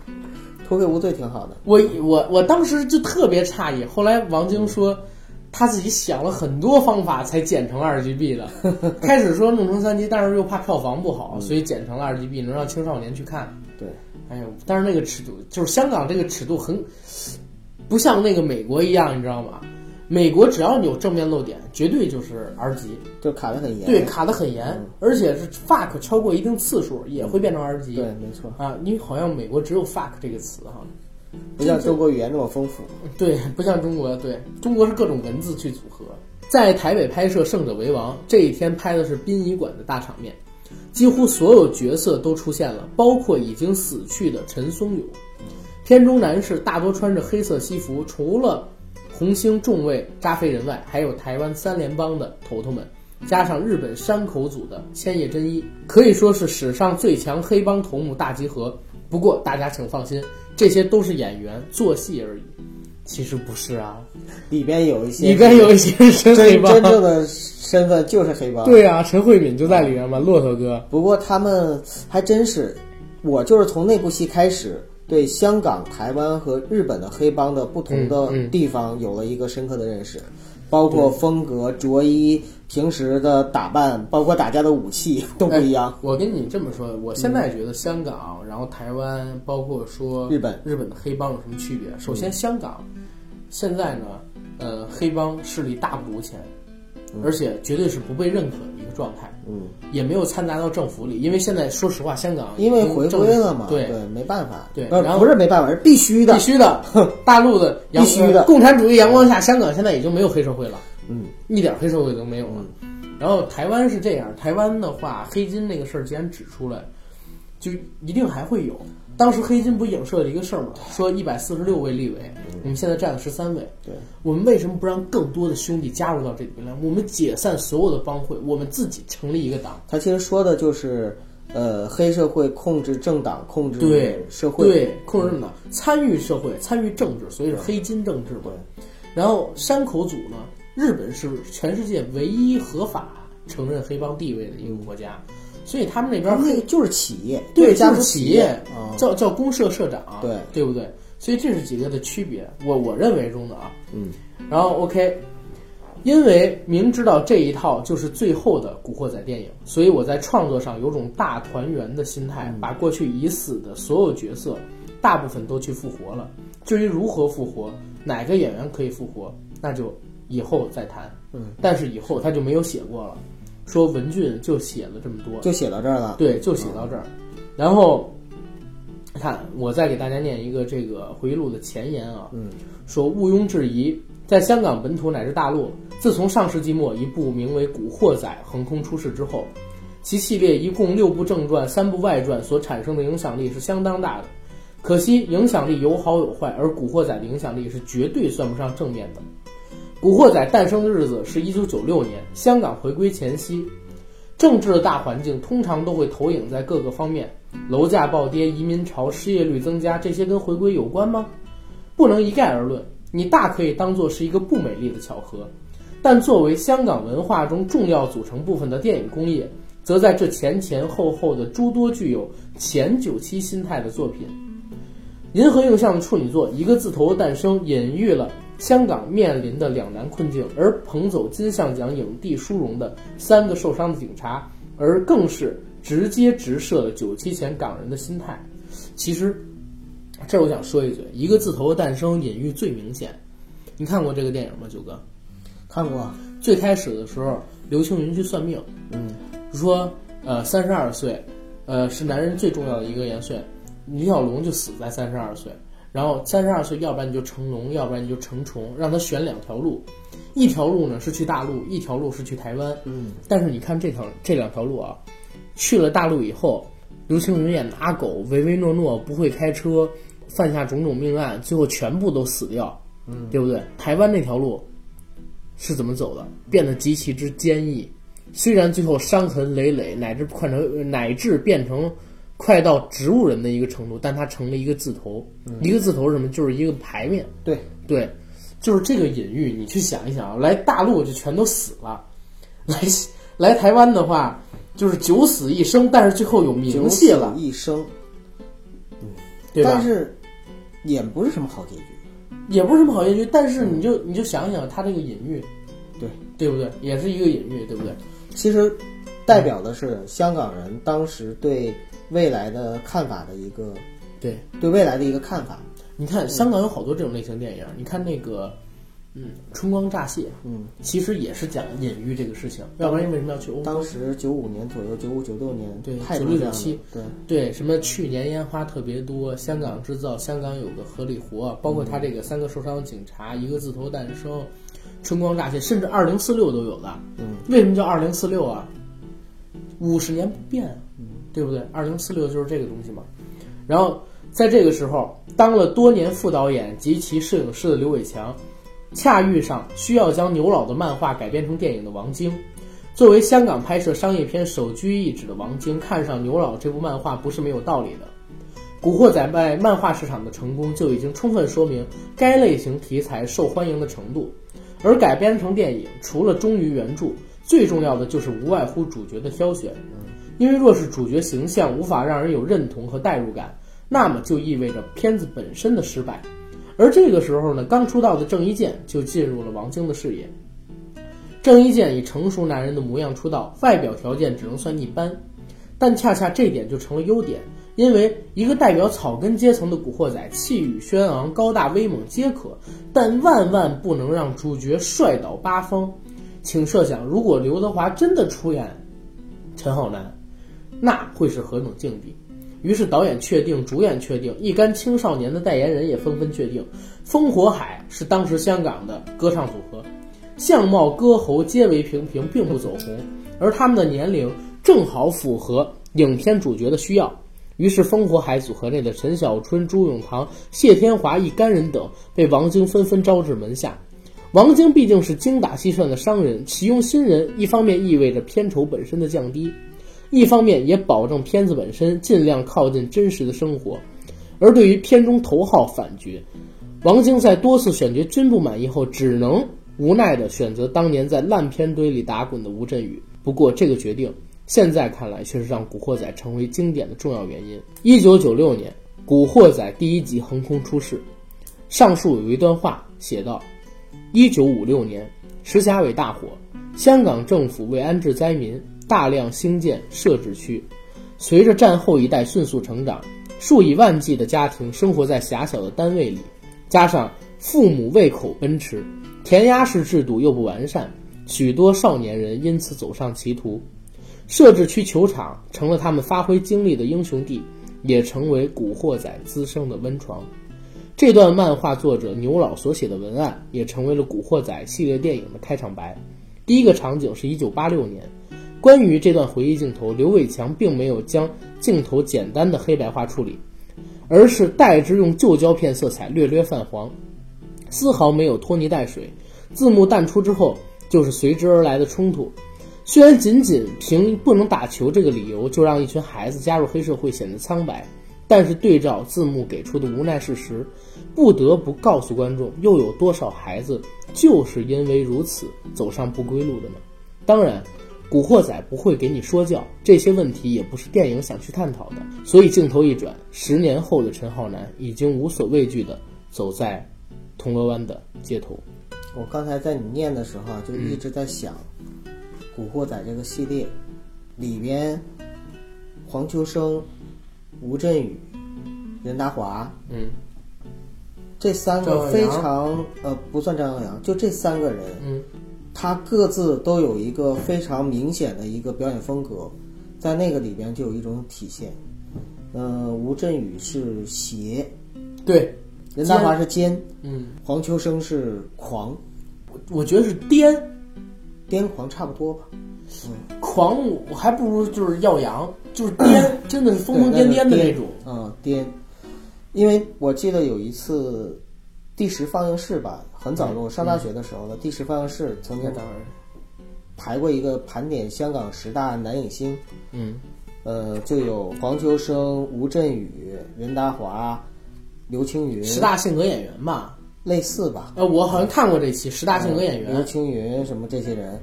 偷窥无罪挺好的。我我我当时就特别诧异，后来王晶说。他自己想了很多方法才剪成二 GB 的，开始说弄成三 G，，但是又怕票房不好，所以剪成了二 GB，能让青少年去看。对，哎呦，但是那个尺度就是香港这个尺度很不像那个美国一样，你知道吗？美国只要你有正面露点，绝对就是 R 级，就卡得很严。对，卡得很严，嗯而且是 fuck 超过一定次数也会变成 R 级。对，没错，啊，因为好像美国只有 fuck 这个词哈。不像中国语言那么丰富。对，不像中国，对中国是各种文字去组合。在台北拍摄《胜者为王》这一天，拍的是殡仪馆的大场面，几乎所有角色都出现了，包括已经死去的陈松勇。片中男士大多穿着黑色西服，除了红星众位扎飞人外，还有台湾三联帮的头头们，加上日本山口组的千叶真一，可以说是史上最强黑帮头目大集合。不过大家请放心，这些都是演员做戏而已。其实不是啊，里边有一些里边有一些是真黑帮。真正的身份就是黑帮。，对啊，陈慧敏就在里面嘛，骆驼哥。不过他们还真是，我就是从那部戏开始，对香港、台湾和日本的黑帮的不同的地方有了一个深刻的认识，包括风格、着衣、平时的打扮，包括打架的武器都不一样。我跟你这么说，我现在觉得香港，然后台湾，包括说日本日本的黑帮有什么区别？首先，香港现在呢，呃，黑帮势力大不如前，而且绝对是不被认可的一个状态，嗯，也没有掺杂到政府里。因为现在说实话，香港因为回归了嘛，对对，没办法，对然后不是没办法，是必须的必。须的，大陆的阳必须的共产主义阳光下，香港现在已经没有黑社会了。嗯，一点黑社会都没有了。然后台湾是这样，台湾的话，黑金那个事儿既然指出来，就一定还会有。当时黑金不影射了一个事儿吗？说一百四十六位立委，我们现在占了十三位。对，我们为什么不让更多的兄弟加入到这里面来？我们解散所有的帮会，我们自己成立一个党。他其实说的就是，呃，黑社会控制政党，控制对社会，对，控制政党，参与社会，参与政治，所以是黑金政治嘛。然后山口组呢，日本是全世界唯一合法承认黑帮地位的一个国家，所以他们那边黑就是企业，对就是企业啊，叫叫公社社长，对对不对？所以这是几个的区别，我我认为中的啊。嗯，然后 OK，因为明知道这一套就是最后的《古惑仔》电影，所以我在创作上有种大团圆的心态，把过去已死的所有角色大部分都去复活了。至于如何复活，哪个演员可以复活，那就以后再谈。嗯，但是以后他就没有写过了，说文俊就写了这么多，就写到这儿了。对，就写到这儿。然后，看我再给大家念一个这个回忆录的前言啊，嗯，说毋庸置疑，在香港本土乃至大陆，自从上世纪末一部名为《古惑仔》横空出世之后，其系列一共六部正传、三部外传所产生的影响力是相当大的。可惜影响力有好有坏，而《古惑仔》的影响力是绝对算不上正面的。《古惑仔》诞生的日子是一九九六年，香港回归前夕。政治的大环境通常都会投影在各个方面，楼价暴跌、移民潮、失业率增加，这些跟回归有关吗？不能一概而论，你大可以当做是一个不美丽的巧合。但作为香港文化中重要组成部分的电影工业，则在这前前后后的诸多具有前九七心态的作品。银河映像的处女作《一个字头的诞生》隐喻了香港面临的两难困境，而捧走金像奖影帝殊荣的三个受伤的警察，而更是直接直射了九七前港人的心态。其实，这我想说一嘴，《一个字头的诞生》隐喻最明显。你看过这个电影吗，九哥？看过，最开始的时候，刘青云去算命，嗯，说呃三十二岁，呃是男人最重要的一个元岁，李小龙就死在三十二岁，然后三十二岁，要不然你就成龙，要不然你就成虫，让他选两条路，一条路呢是去大陆，一条路是去台湾，嗯，但是你看这条这两条路啊，去了大陆以后，刘青云演的阿狗唯唯诺诺，不会开车，犯下种种命案，最后全部都死掉，嗯，对不对？台湾那条路是怎么走的？变得极其之坚毅，虽然最后伤痕累累，乃至快成乃至变成快到植物人的一个程度，但它成了一个字头，一个字头是什么？就是一个牌面。对，对，就是这个隐喻，你去想一想啊，来大陆就全都死了，来来台湾的话就是九死一生，但是最后有名气了，一生，对吧？但是也不是什么好结局。也不是什么好结局，但是你就你就想想它这个隐喻，对对不对？也是一个隐喻，对不对？其实代表的是香港人当时对未来的看法的一个对，对未来的一个看法。你看香港有好多这种类型电影，你看那个，嗯，《春光乍泄》，嗯，其实也是讲隐喻这个事情，要不然你为什么要去欧洲？当时九五年左右，九五九六年，对九六九七对，对，什么去年烟花特别多，香港制造，香港有个合理活，包括他这个三个受伤警察，一个字头诞生，春光乍泄，甚至二零四六都有的。嗯，为什么叫二零四六啊？五十年不变啊，对不对？二零四六就是这个东西嘛。然后在这个时候，当了多年副导演及其摄影师的刘伟强，恰遇上需要将牛老的漫画改编成电影的王晶。作为香港拍摄商业片首屈一指的王晶，看上牛老这部漫画不是没有道理的。《古惑仔》在漫画市场的成功就已经充分说明该类型题材受欢迎的程度，而改编成电影，除了忠于原著，最重要的就是无外乎主角的挑选。因为若是主角形象无法让人有认同和代入感，那么就意味着片子本身的失败。而这个时候呢，刚出道的郑伊健就进入了王晶的视野。郑伊健以成熟男人的模样出道，外表条件只能算一般，但恰恰这点就成了优点，因为一个代表草根阶层的古惑仔，气宇轩昂、高大威猛皆可，但万万不能让主角帅倒八方。请设想，如果刘德华真的出演陈浩南，那会是何等境地？于是导演确定，主演确定，一干青少年的代言人也纷纷确定，烽火海是当时香港的歌唱组合，相貌歌喉皆为平平，并不走红，而他们的年龄正好符合影片主角的需要。于是，烽火海组合内的陈小春、朱永棠、谢天华一干人等被王晶纷纷招至门下。王晶毕竟是精打细算的商人，启用新人，一方面意味着片酬本身的降低，一方面也保证片子本身尽量靠近真实的生活。而对于片中头号反角，王晶在多次选角均不满意后，只能无奈地选择当年在烂片堆里打滚的吴镇宇。不过，这个决定现在看来却是让《古惑仔》成为经典的重要原因。一九九六年，《古惑仔》第一集横空出世，上述有一段话写道：“一九五六年，石硖尾大火，香港政府为安置灾民，大量兴建设置区。随着战后一代迅速成长，数以万计的家庭生活在狭小的单位里，加上父母胃口奔驰，填鸭式制度又不完善，许多少年人因此走上歧途。设置区球场成了他们发挥精力的英雄地，也成为古惑仔滋生的温床。这段漫画作者牛老所写的文案，也成为了《古惑仔》系列电影的开场白。第一个场景是一九八六年。关于这段回忆镜头，刘伟强并没有将镜头简单的黑白化处理，而是代之用旧胶片色彩略略泛黄，丝毫没有拖泥带水。字幕淡出之后，就是随之而来的冲突。虽然仅仅凭不能打球这个理由就让一群孩子加入黑社会显得苍白，但是对照字幕给出的无奈事实，不得不告诉观众，又有多少孩子就是因为如此走上不归路的呢？当然。古惑仔不会给你说教，这些问题也不是电影想去探讨的。所以镜头一转，十年后的陈浩南已经无所畏惧地走在铜锣湾的街头。我刚才在你念的时候啊，就一直在想，古惑仔》这个系列里边，黄秋生、吴镇宇、任达华嗯这三个非常呃不算张耀扬，就这三个人，嗯他各自都有一个非常明显的一个表演风格，在那个里边就有一种体现。呃，吴镇宇是邪，对，任达华是奸，嗯，黄秋生是狂，我我觉得是癫癫狂差不多吧。狂，我还不如就是耀扬，就是癫，真的是疯疯癫癫的那种。嗯，癫。因为我记得有一次第十放映室吧，很早的我上大学的时候呢第十放映室曾经排过一个盘点香港十大男影星，嗯，呃，就有黄秋生、吴镇宇、任达华、刘青云，十大性格演员吧。类似吧。呃，我好像看过这期十大性格演员刘。青云什么这些人，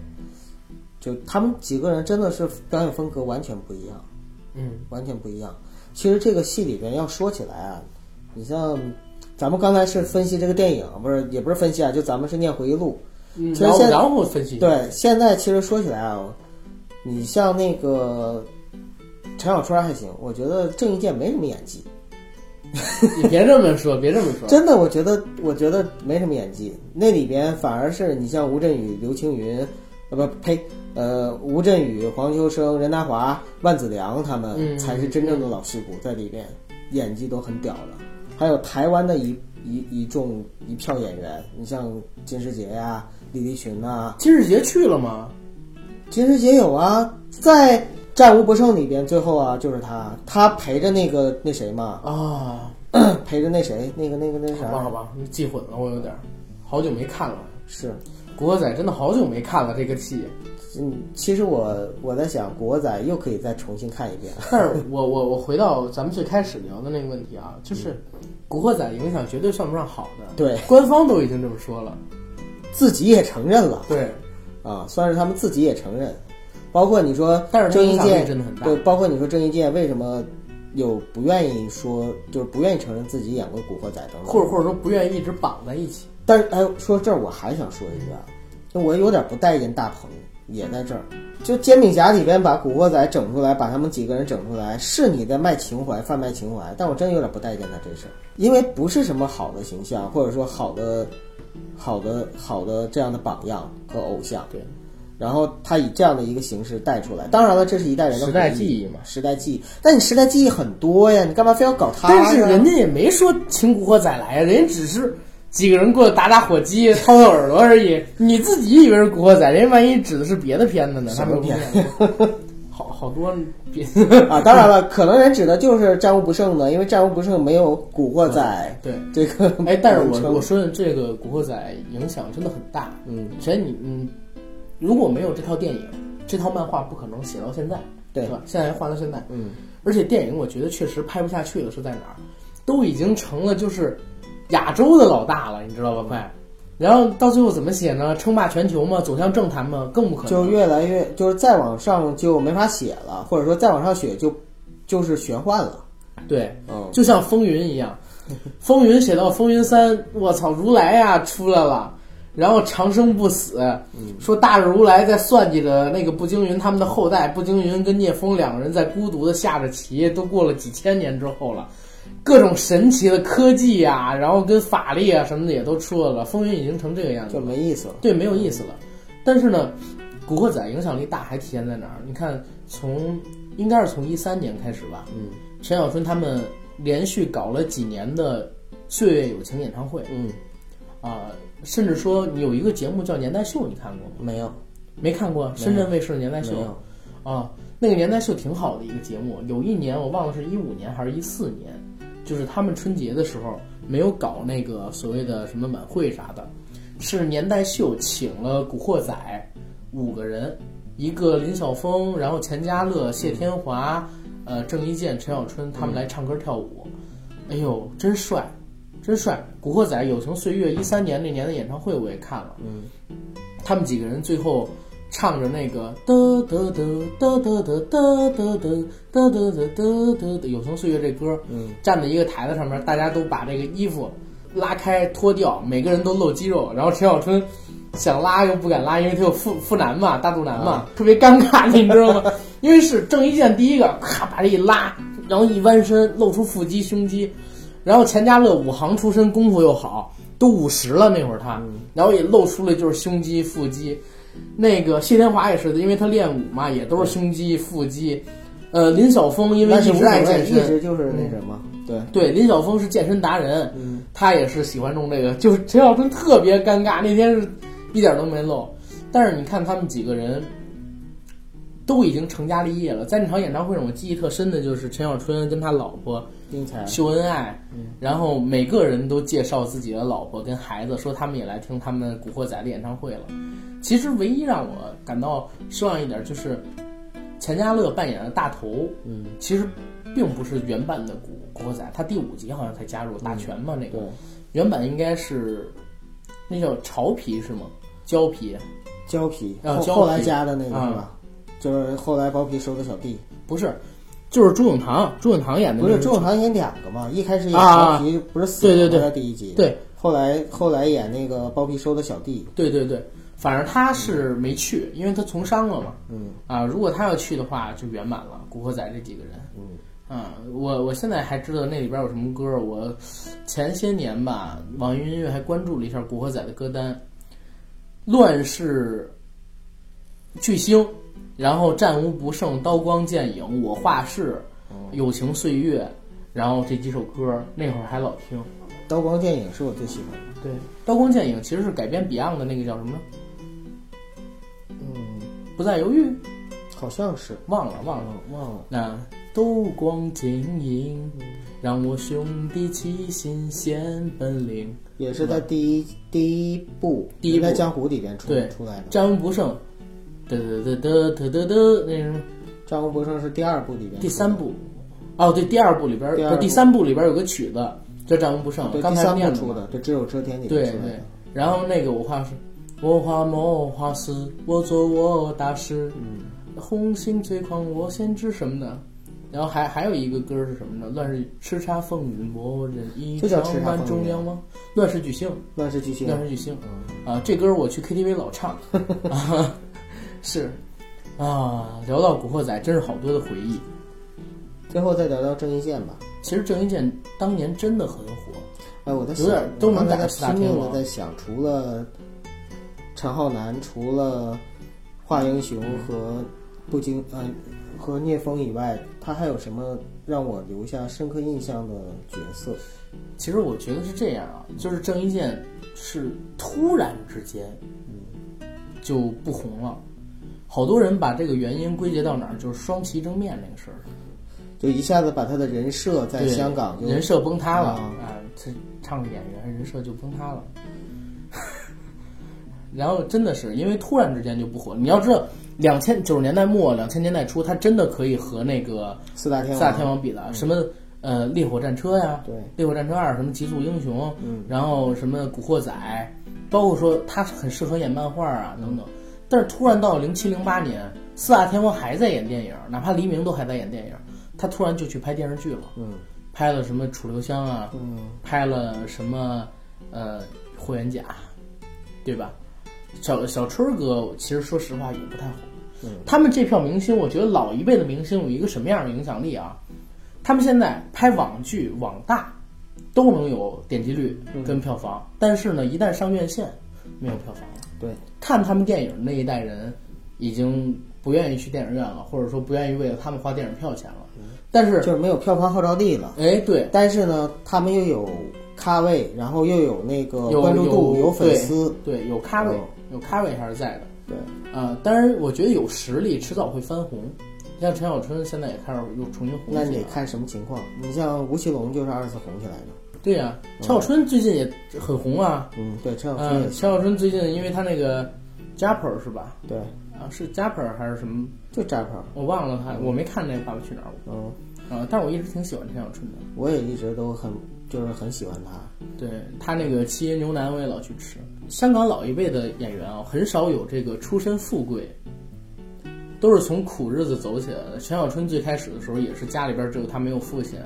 就他们几个人真的是表演风格完全不一样，嗯，完全不一样。其实这个戏里边要说起来啊，你像咱们刚才是分析这个电影，不是也不是分析啊，就咱们是念回忆录。嗯其实现在然后然后分析。对，现在其实说起来啊，你像那个陈小春还行，我觉得郑伊健没什么演技，你别这么说，别这么说。真的，我觉得我觉得没什么演技。那里边反而是你像吴镇宇、刘青云，呃不呸，呃吴镇宇、黄秋生、任达华、万梓良他们嗯才是真正的老戏骨，在里边演技都很屌的。还有台湾的一一一众一票演员，你像金世杰呀、李立群呐、金世杰去了吗？金世杰有啊，在《战无不胜》里边，最后啊就是他，他陪着那个那谁嘛，啊，陪着那谁，那个那个那啥，好吧，好吧，你记混了，我有点儿好久没看了。是。古惑仔真的好久没看了这个戏，嗯，其实我我在想，古惑仔又可以再重新看一遍。但是我我我回到咱们最开始聊的那个问题啊，就是古惑仔影响绝对算不上好的，对，官方都已经这么说了。自己也承认了对，啊，算是他们自己也承认。包括你说但是郑伊健，真的很大对，包括你说郑伊健为什么有不愿意说，就是不愿意承认自己演过古惑仔等等，或者或者说不愿意一直绑在一起。但是哎，说这儿我还想说一句啊，就我有点不待见大鹏，也在这儿。就《煎饼侠》里边把古惑仔整出来，把他们几个人整出来，是你在卖情怀、贩卖情怀，但我真有点不待见他这事儿，因为不是什么好的形象，或者说好的、好的、好的这样的榜样和偶像。对，然后他以这样的一个形式带出来，当然了，这是一代人的时代记忆嘛时代记忆。但你时代记忆很多呀，你干嘛非要搞他呢？但是人家也没说请古惑仔来呀，人家只是几个人过来打打火机、掏掏耳朵而已。你自己以为是古惑仔，人家万一指的是别的片子呢？什么片？好好多别 啊，当然了，可能人指的就是战无不胜的，因为战无不胜没有古惑仔对。这个哎，但是我我说的这个《古惑仔》影响真的很大。嗯，首先你嗯，如果没有这套电影，这套漫画不可能写到现在，对吧？现在还画到现在，嗯，而且电影我觉得确实拍不下去了，是在哪儿？都已经成了就是亚洲的老大了，你知道吧？快，然后到最后怎么写呢？称霸全球嘛？走向政坛嘛？更不可能。就越来越就是再往上就没法写了，或者说再往上写就就是玄幻了。对，嗯，就像风云一样，风云写到风云三，我操，如来呀、出来了，然后长生不死，说大日如来在算计着那个步惊云他们的后代，步惊云跟聂风两个人在孤独的下着棋，都过了几千年之后了。各种神奇的科技呀、然后跟法力啊什么的也都出来了，风云已经成这个样子就，没意思了。对，没有意思了。但是呢，古惑仔影响力大还体现在哪儿？你看，从应该是从一三年开始吧，嗯陈小春他们连续搞了几年的岁月友情演唱会嗯，啊、甚至说你有一个节目叫《年代秀》，你看过吗？没有没看过？深圳卫视的年代秀。啊，那个年代秀挺好的一个节目。有一年我忘了是一五年还是一四年，就是他们春节的时候没有搞那个所谓的什么晚会啥的，是年代秀请了古惑仔五个人，一个林晓峰，然后钱嘉乐、谢天华，呃，郑伊健、陈小春他们来唱歌跳舞，哎呦，真帅，真帅！古惑仔《友情岁月》一三年那年的演唱会我也看了，嗯，他们几个人最后唱着那个哒哒哒哒哒哒哒哒哒哒哒哒哒哒的《友情岁月》这歌，嗯，站在一个台子上面，大家都把这个衣服拉开脱掉，每个人都露肌肉，然后陈小春想拉又不敢拉，因为他有腹腹腩嘛，大肚腩嘛，特别尴尬，你知道吗？因为是郑伊健第一个，咔把这一拉，然后一弯身露出腹肌、胸肌，然后钱嘉乐武行出身，功夫又好，都五十了那会儿他，然后也露出了就是胸肌、腹肌。那个谢天华也是的，因为他练武嘛，也都是胸肌、腹肌。呃，林晓峰因为一直爱，健身，一直就是那什么，对，对，林晓峰是健身达人，嗯，他也是喜欢弄这个，就是陈小春特别尴尬，那天是一点都没露。但是你看他们几个人，都已经成家立业了。在那场演唱会上，我记忆特深的就是陈小春跟他老婆丁才秀恩爱，然后每个人都介绍自己的老婆跟孩子，说他们也来听他们《古惑仔》的演唱会了。其实唯一让我感到失望一点就是钱嘉乐扮演的大头，嗯，其实并不是原版的古古惑仔，他第五集好像才加入大全嘛，那个原版应该是那叫潮皮是吗？胶皮胶皮，啊后后来加的那个啊是吧？就是后来包皮收的小弟，不是，就是朱永棠，朱永棠演的不是朱永棠演两个嘛？一开始演啊包皮不是死了对对对第一集，对后来后来演那个包皮收的小弟，对对对，反正他是没去，因为他从商了嘛。嗯啊，如果他要去的话，就圆满了。古惑仔这几个人，嗯啊，我我现在还知道那里边有什么歌。我前些年吧，网易云音乐还关注了一下古惑仔的歌单，乱世巨星，然后战无不胜、刀光剑影、我画室、友情岁月，然后这几首歌那会儿还老听。刀光剑影是我最喜欢的，对，刀光剑影其实是改编 Beyond 的那个叫什么？嗯，不再犹豫，好像是。忘了忘了。忘忘了，那刀光剑影，让我兄弟齐心显本领，也是在第一第一部第一部。江湖里边出对出来的，战无不胜。得得得得得得得，那是战无不胜是第二部里边第三部。哦，对，第二部里边儿，第不第三部里边儿有个曲子叫《战无不胜》，对，刚才念出的，对，只有遮天里对对然后那个我画是，我画魔画师，我做我大师，嗯，红星最狂我先知什么的。然后还还有一个歌是什么呢？乱世叱咤风云，莫人一就叫场万叱咤风云众仰望。乱世巨星，乱世巨星，乱世巨星嗯，啊！这歌我去 KTV 老唱，啊，是啊。聊到古惑仔，真是好多的回忆。最后再聊聊郑伊健吧。其实郑伊健当年真的很火，哎，我在有点想，都在赶四大拼命天王的在想，除了陈浩南，除了华英雄和不惊呃和聂风以外，他还有什么让我留下深刻印象的角色？其实我觉得是这样啊，就是郑伊健是突然之间，嗯，就不红了。好多人把这个原因归结到哪儿，就是双旗争面那个事儿。就一下子把他的人设在香港人设崩塌了啊啊！这唱个演员人设就崩塌了。然后真的是因为突然之间就不火。你要知道，两千九十年代末、两千年代初，他真的可以和那个四大天王，四大天王比的，什么呃烈火战车呀，对，烈火战车二，什么极速英雄，嗯，然后什么古惑仔，包括说他很适合演漫画啊等等。但是突然到零七零八年，四大天王还在演电影，哪怕黎明都还在演电影，他突然就去拍电视剧了，嗯拍了什么楚留香啊，嗯，拍了什么呃霍元甲，对吧？小小春哥其实说实话也不太火。嗯他们这票明星，我觉得老一辈的明星有一个什么样的影响力啊？他们现在拍网剧、网大都能有点击率跟票房，但是呢，一旦上院线，没有票房了。对，看他们电影那一代人已经不愿意去电影院了，或者说不愿意为了他们花电影票钱了。但是，就是没有票房号召力了。哎，对，但是呢，他们又有咖位，然后又有那个有关注度，有粉丝，对，有咖位哦，有咖位还是在的。对，啊、当然，我觉得有实力，迟早会翻红。像陈小春现在也开始又重新红起来。那你得看什么情况。你像吴奇隆就是二次红起来的，对呀、陈小春最近也很红啊。嗯，对，陈小春嗯、也陈小春最近因为他那个 Japper 是吧？对，啊，是 Japper 还是什么？就 j a p e r，我忘了他，我没看那个《爸爸去哪儿》嗯，啊，但是我一直挺喜欢陈小春的。我也一直都很就是很喜欢他，对他那个七爷牛腩我也老去吃。香港老一辈的演员啊，很少有这个出身富贵，都是从苦日子走起来的。陈小春最开始的时候也是家里边只有他没有父亲，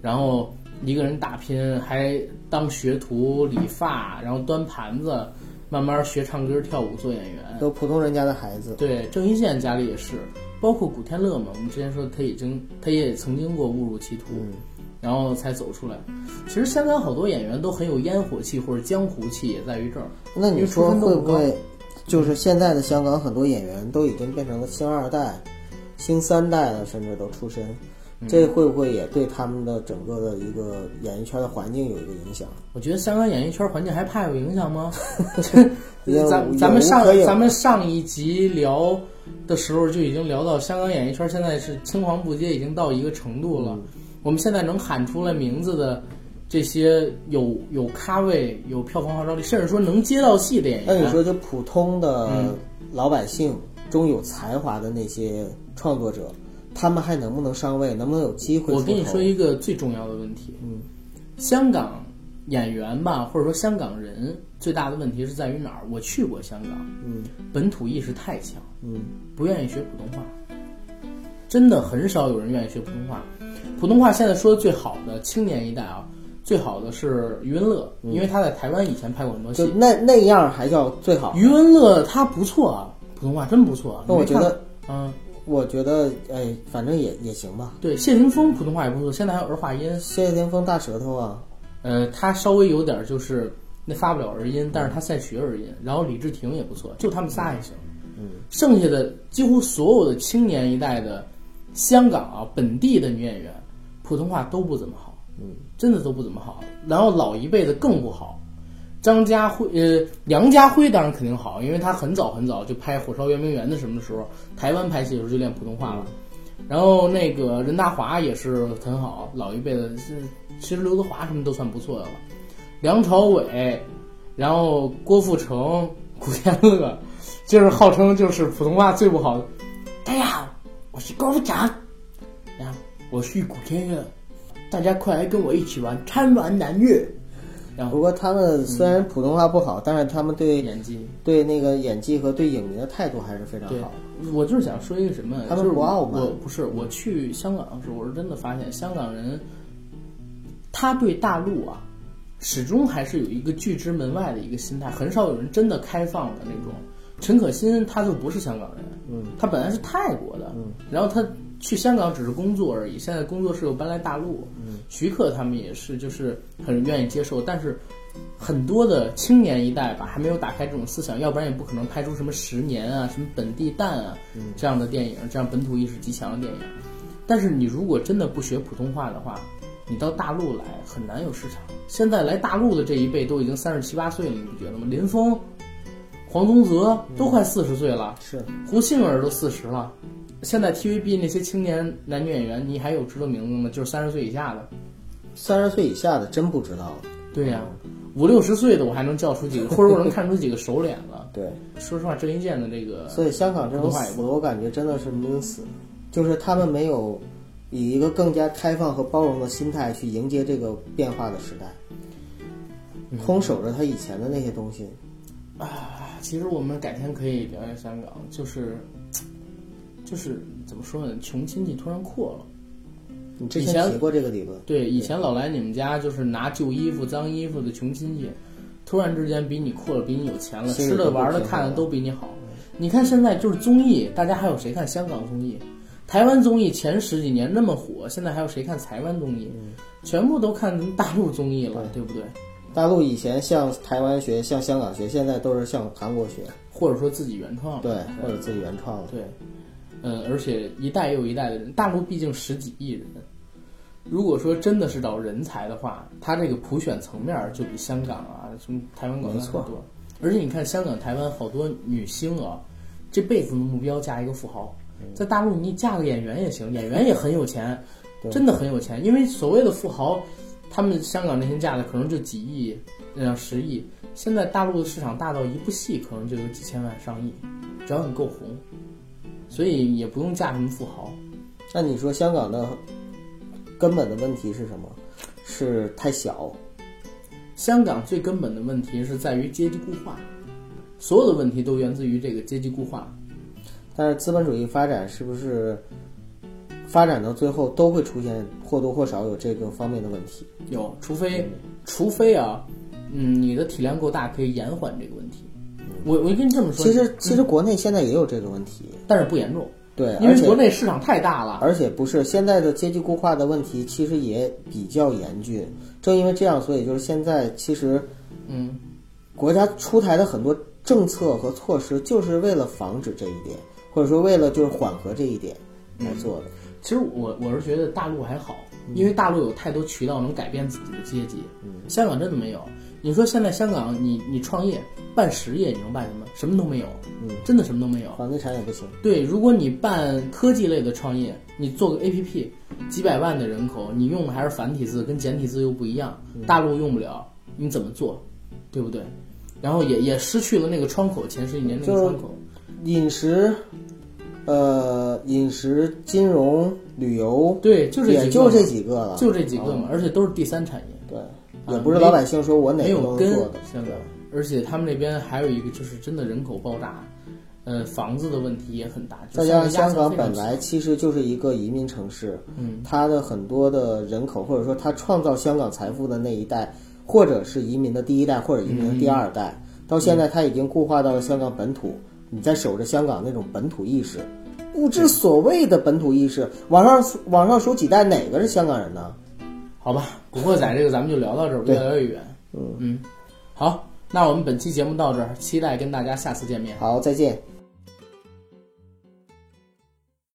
然后一个人打拼，还当学徒理发，然后端盘子，慢慢学唱歌跳舞做演员。都普通人家的孩子，对，郑伊健家里也是，包括古天乐嘛，我们之前说他已经他也曾经过误入歧途。嗯，然后才走出来。其实香港好多演员都很有烟火气或者江湖气，也在于这儿。那你说会不会，就是现在的香港很多演员都已经变成了星二代、星三代了，甚至都出身，嗯这会不会也对他们的整个的一个演艺圈的环境有一个影响？我觉得香港演艺圈环境还怕有影响吗？有咱有咱们上咱们上一集聊的时候就已经聊到香港演艺圈现在是青黄不接，已经到一个程度了。我们现在能喊出来名字的这些有有咖位、有票房号召力，甚至说能接到戏的演员，那你说，就普通的嗯老百姓中有才华的那些创作者，他们还能不能上位？能不能有机会？我跟你说一个最重要的问题，嗯，香港演员吧，或者说香港人最大的问题是在于哪儿？我去过香港，嗯本土意识太强，嗯不愿意学普通话，真的很少有人愿意学普通话。普通话现在说的最好的青年一代啊，最好的是余文乐，因为他在台湾以前拍过很多戏。就那那样还叫最好。余文乐他不错啊，普通话真不错。那我觉得，嗯，我觉得，哎，反正也也行吧。对，谢霆锋普通话也不错，现在还有儿化音。谢霆锋大舌头啊，呃，他稍微有点儿就是那发不了儿音，但是他在学儿音。然后李治廷也不错，就他们仨也行。嗯，剩下的几乎所有的青年一代的香港啊本地的女演员，普通话都不怎么好，嗯，真的都不怎么好。然后老一辈的更不好。张家辉，呃，梁家辉当然肯定好，因为他很早很早就拍《火烧圆明园》的什么时候，台湾拍戏的时候就练普通话了。然后那个任达华也是很好，老一辈的是，其实刘德华什么都算不错的了。梁朝伟，然后郭富城、古天乐，就是号称就是普通话最不好。大家好，我是郭富城，然后我是古天乐，大家快来跟我一起玩贪玩蓝月。然后不过他们虽然普通话不好，但是他们对演技，对那个演技和对影迷的态度还是非常好。，我就是想说一个什么，他们不傲慢。我不是我去香港的时候，我是真的发现香港人，他对大陆啊，始终还是有一个拒之门外的一个心态，很少有人真的开放的那种。陈可辛他就不是香港人，嗯，他本来是泰国的，嗯，然后他去香港只是工作而已，现在工作室又搬来大陆，嗯，徐克他们也是就是很愿意接受，但是很多的青年一代吧，还没有打开这种思想，要不然也不可能拍出什么十年啊、什么本地蛋啊这样的电影，这样本土意识极强的电影。但是你如果真的不学普通话的话，你到大陆来很难有市场。现在来大陆的这一辈都已经三十七八岁了，你不觉得吗？林峰、黄宗泽都快四十岁了，是胡杏儿都四十了。现在 TVB 那些青年男女演员，你还有知道名字吗？就是三十岁以下的。三十岁以下的真不知道了。对呀、五六十岁的我还能叫出几个，或者我能看出几个熟脸了。对，说实话，郑伊健的这个，所以香港这种死，我感觉真的是闷死，就是他们没有以一个更加开放和包容的心态去迎接这个变化的时代，空守着他以前的那些东西。啊，其实我们改天可以聊聊香港，就是，就是怎么说呢？穷亲戚突然阔了。你之以前前提过这个理论，对，以前老来你们家就是拿旧衣服、脏衣服的穷亲戚，突然之间比你阔了，比你有钱了，吃的、玩的、看的都比你好。你看现在就是综艺，大家还有谁看香港综艺？台湾综艺前十几年那么火，现在还有谁看台湾综艺？全部都看大陆综艺了，对不对？大陆以前向台湾学，向香港学，现在都是向韩国学，或者说自己原创了。对，或者自己原创了。对，嗯，而且一代又一代的人，大陆毕竟十几亿人，如果说真的是找人才的话，他这个普选层面儿就比香港啊、什么台湾、广没错大多。而且你看香港、台湾好多女星啊，这辈子的目标嫁一个富豪，在大陆你嫁个演员也行，演员也很有钱，真的很有钱。因为所谓的富豪，他们香港那些嫁的可能就几亿，呃十亿。现在大陆的市场大到一部戏可能就有几千万、上亿，只要你够红，所以也不用嫁什么富豪。那你说香港的根本的问题是什么？是太小，香港最根本的问题是在于阶级固化，所有的问题都源自于这个阶级固化。但是资本主义发展是不是发展到最后都会出现或多或少有这个方面的问题？有，除非除非啊，嗯，你的体量够大，可以延缓这个问题。我我跟你这么说，其实其实国内现在也有这个问题，但是不严重，对，因为国内市场太大了。而且不是现在的阶级固化的问题，其实也比较严峻。正因为这样，所以就是现在其实嗯，国家出台的很多政策和措施，就是为了防止这一点，或者说为了就是缓和这一点来做的。其实我我是觉得大陆还好，因为大陆有太多渠道能改变自己的阶级。香港真的没有。你说现在香港你你创业办实业，你能办什么？什么都没有，嗯，真的什么都没有。房地产也不行。对，如果你办科技类的创业，你做个 APP，几百万的人口，你用的还是繁体字，跟简体字又不一样，大陆用不了，你怎么做？对不对？然后也也失去了那个窗口，前十几年那个窗口。饮食，呃，饮食、金融、旅游，对，就这几个也就这几个了，就这几个嘛，而且都是第三产业，对，啊也不是老百姓说我哪个都能做的。香港，而且他们那边还有一个就是真的人口爆炸，呃，房子的问题也很大。就再加上香港本来其实就是一个移民城市，嗯，它的很多的人口，或者说它创造香港财富的那一代，或者是移民的第一代，或者移民的第二代，嗯到现在它已经固化到了香港本土，你在守着香港那种本土意识，不知所谓的本土意识，往上数往上数几代，哪个是香港人呢？好吧，古惑仔这个咱们就聊到这儿，对越聊越远。嗯嗯，好，那我们本期节目到这儿，期待跟大家下次见面。好，再见。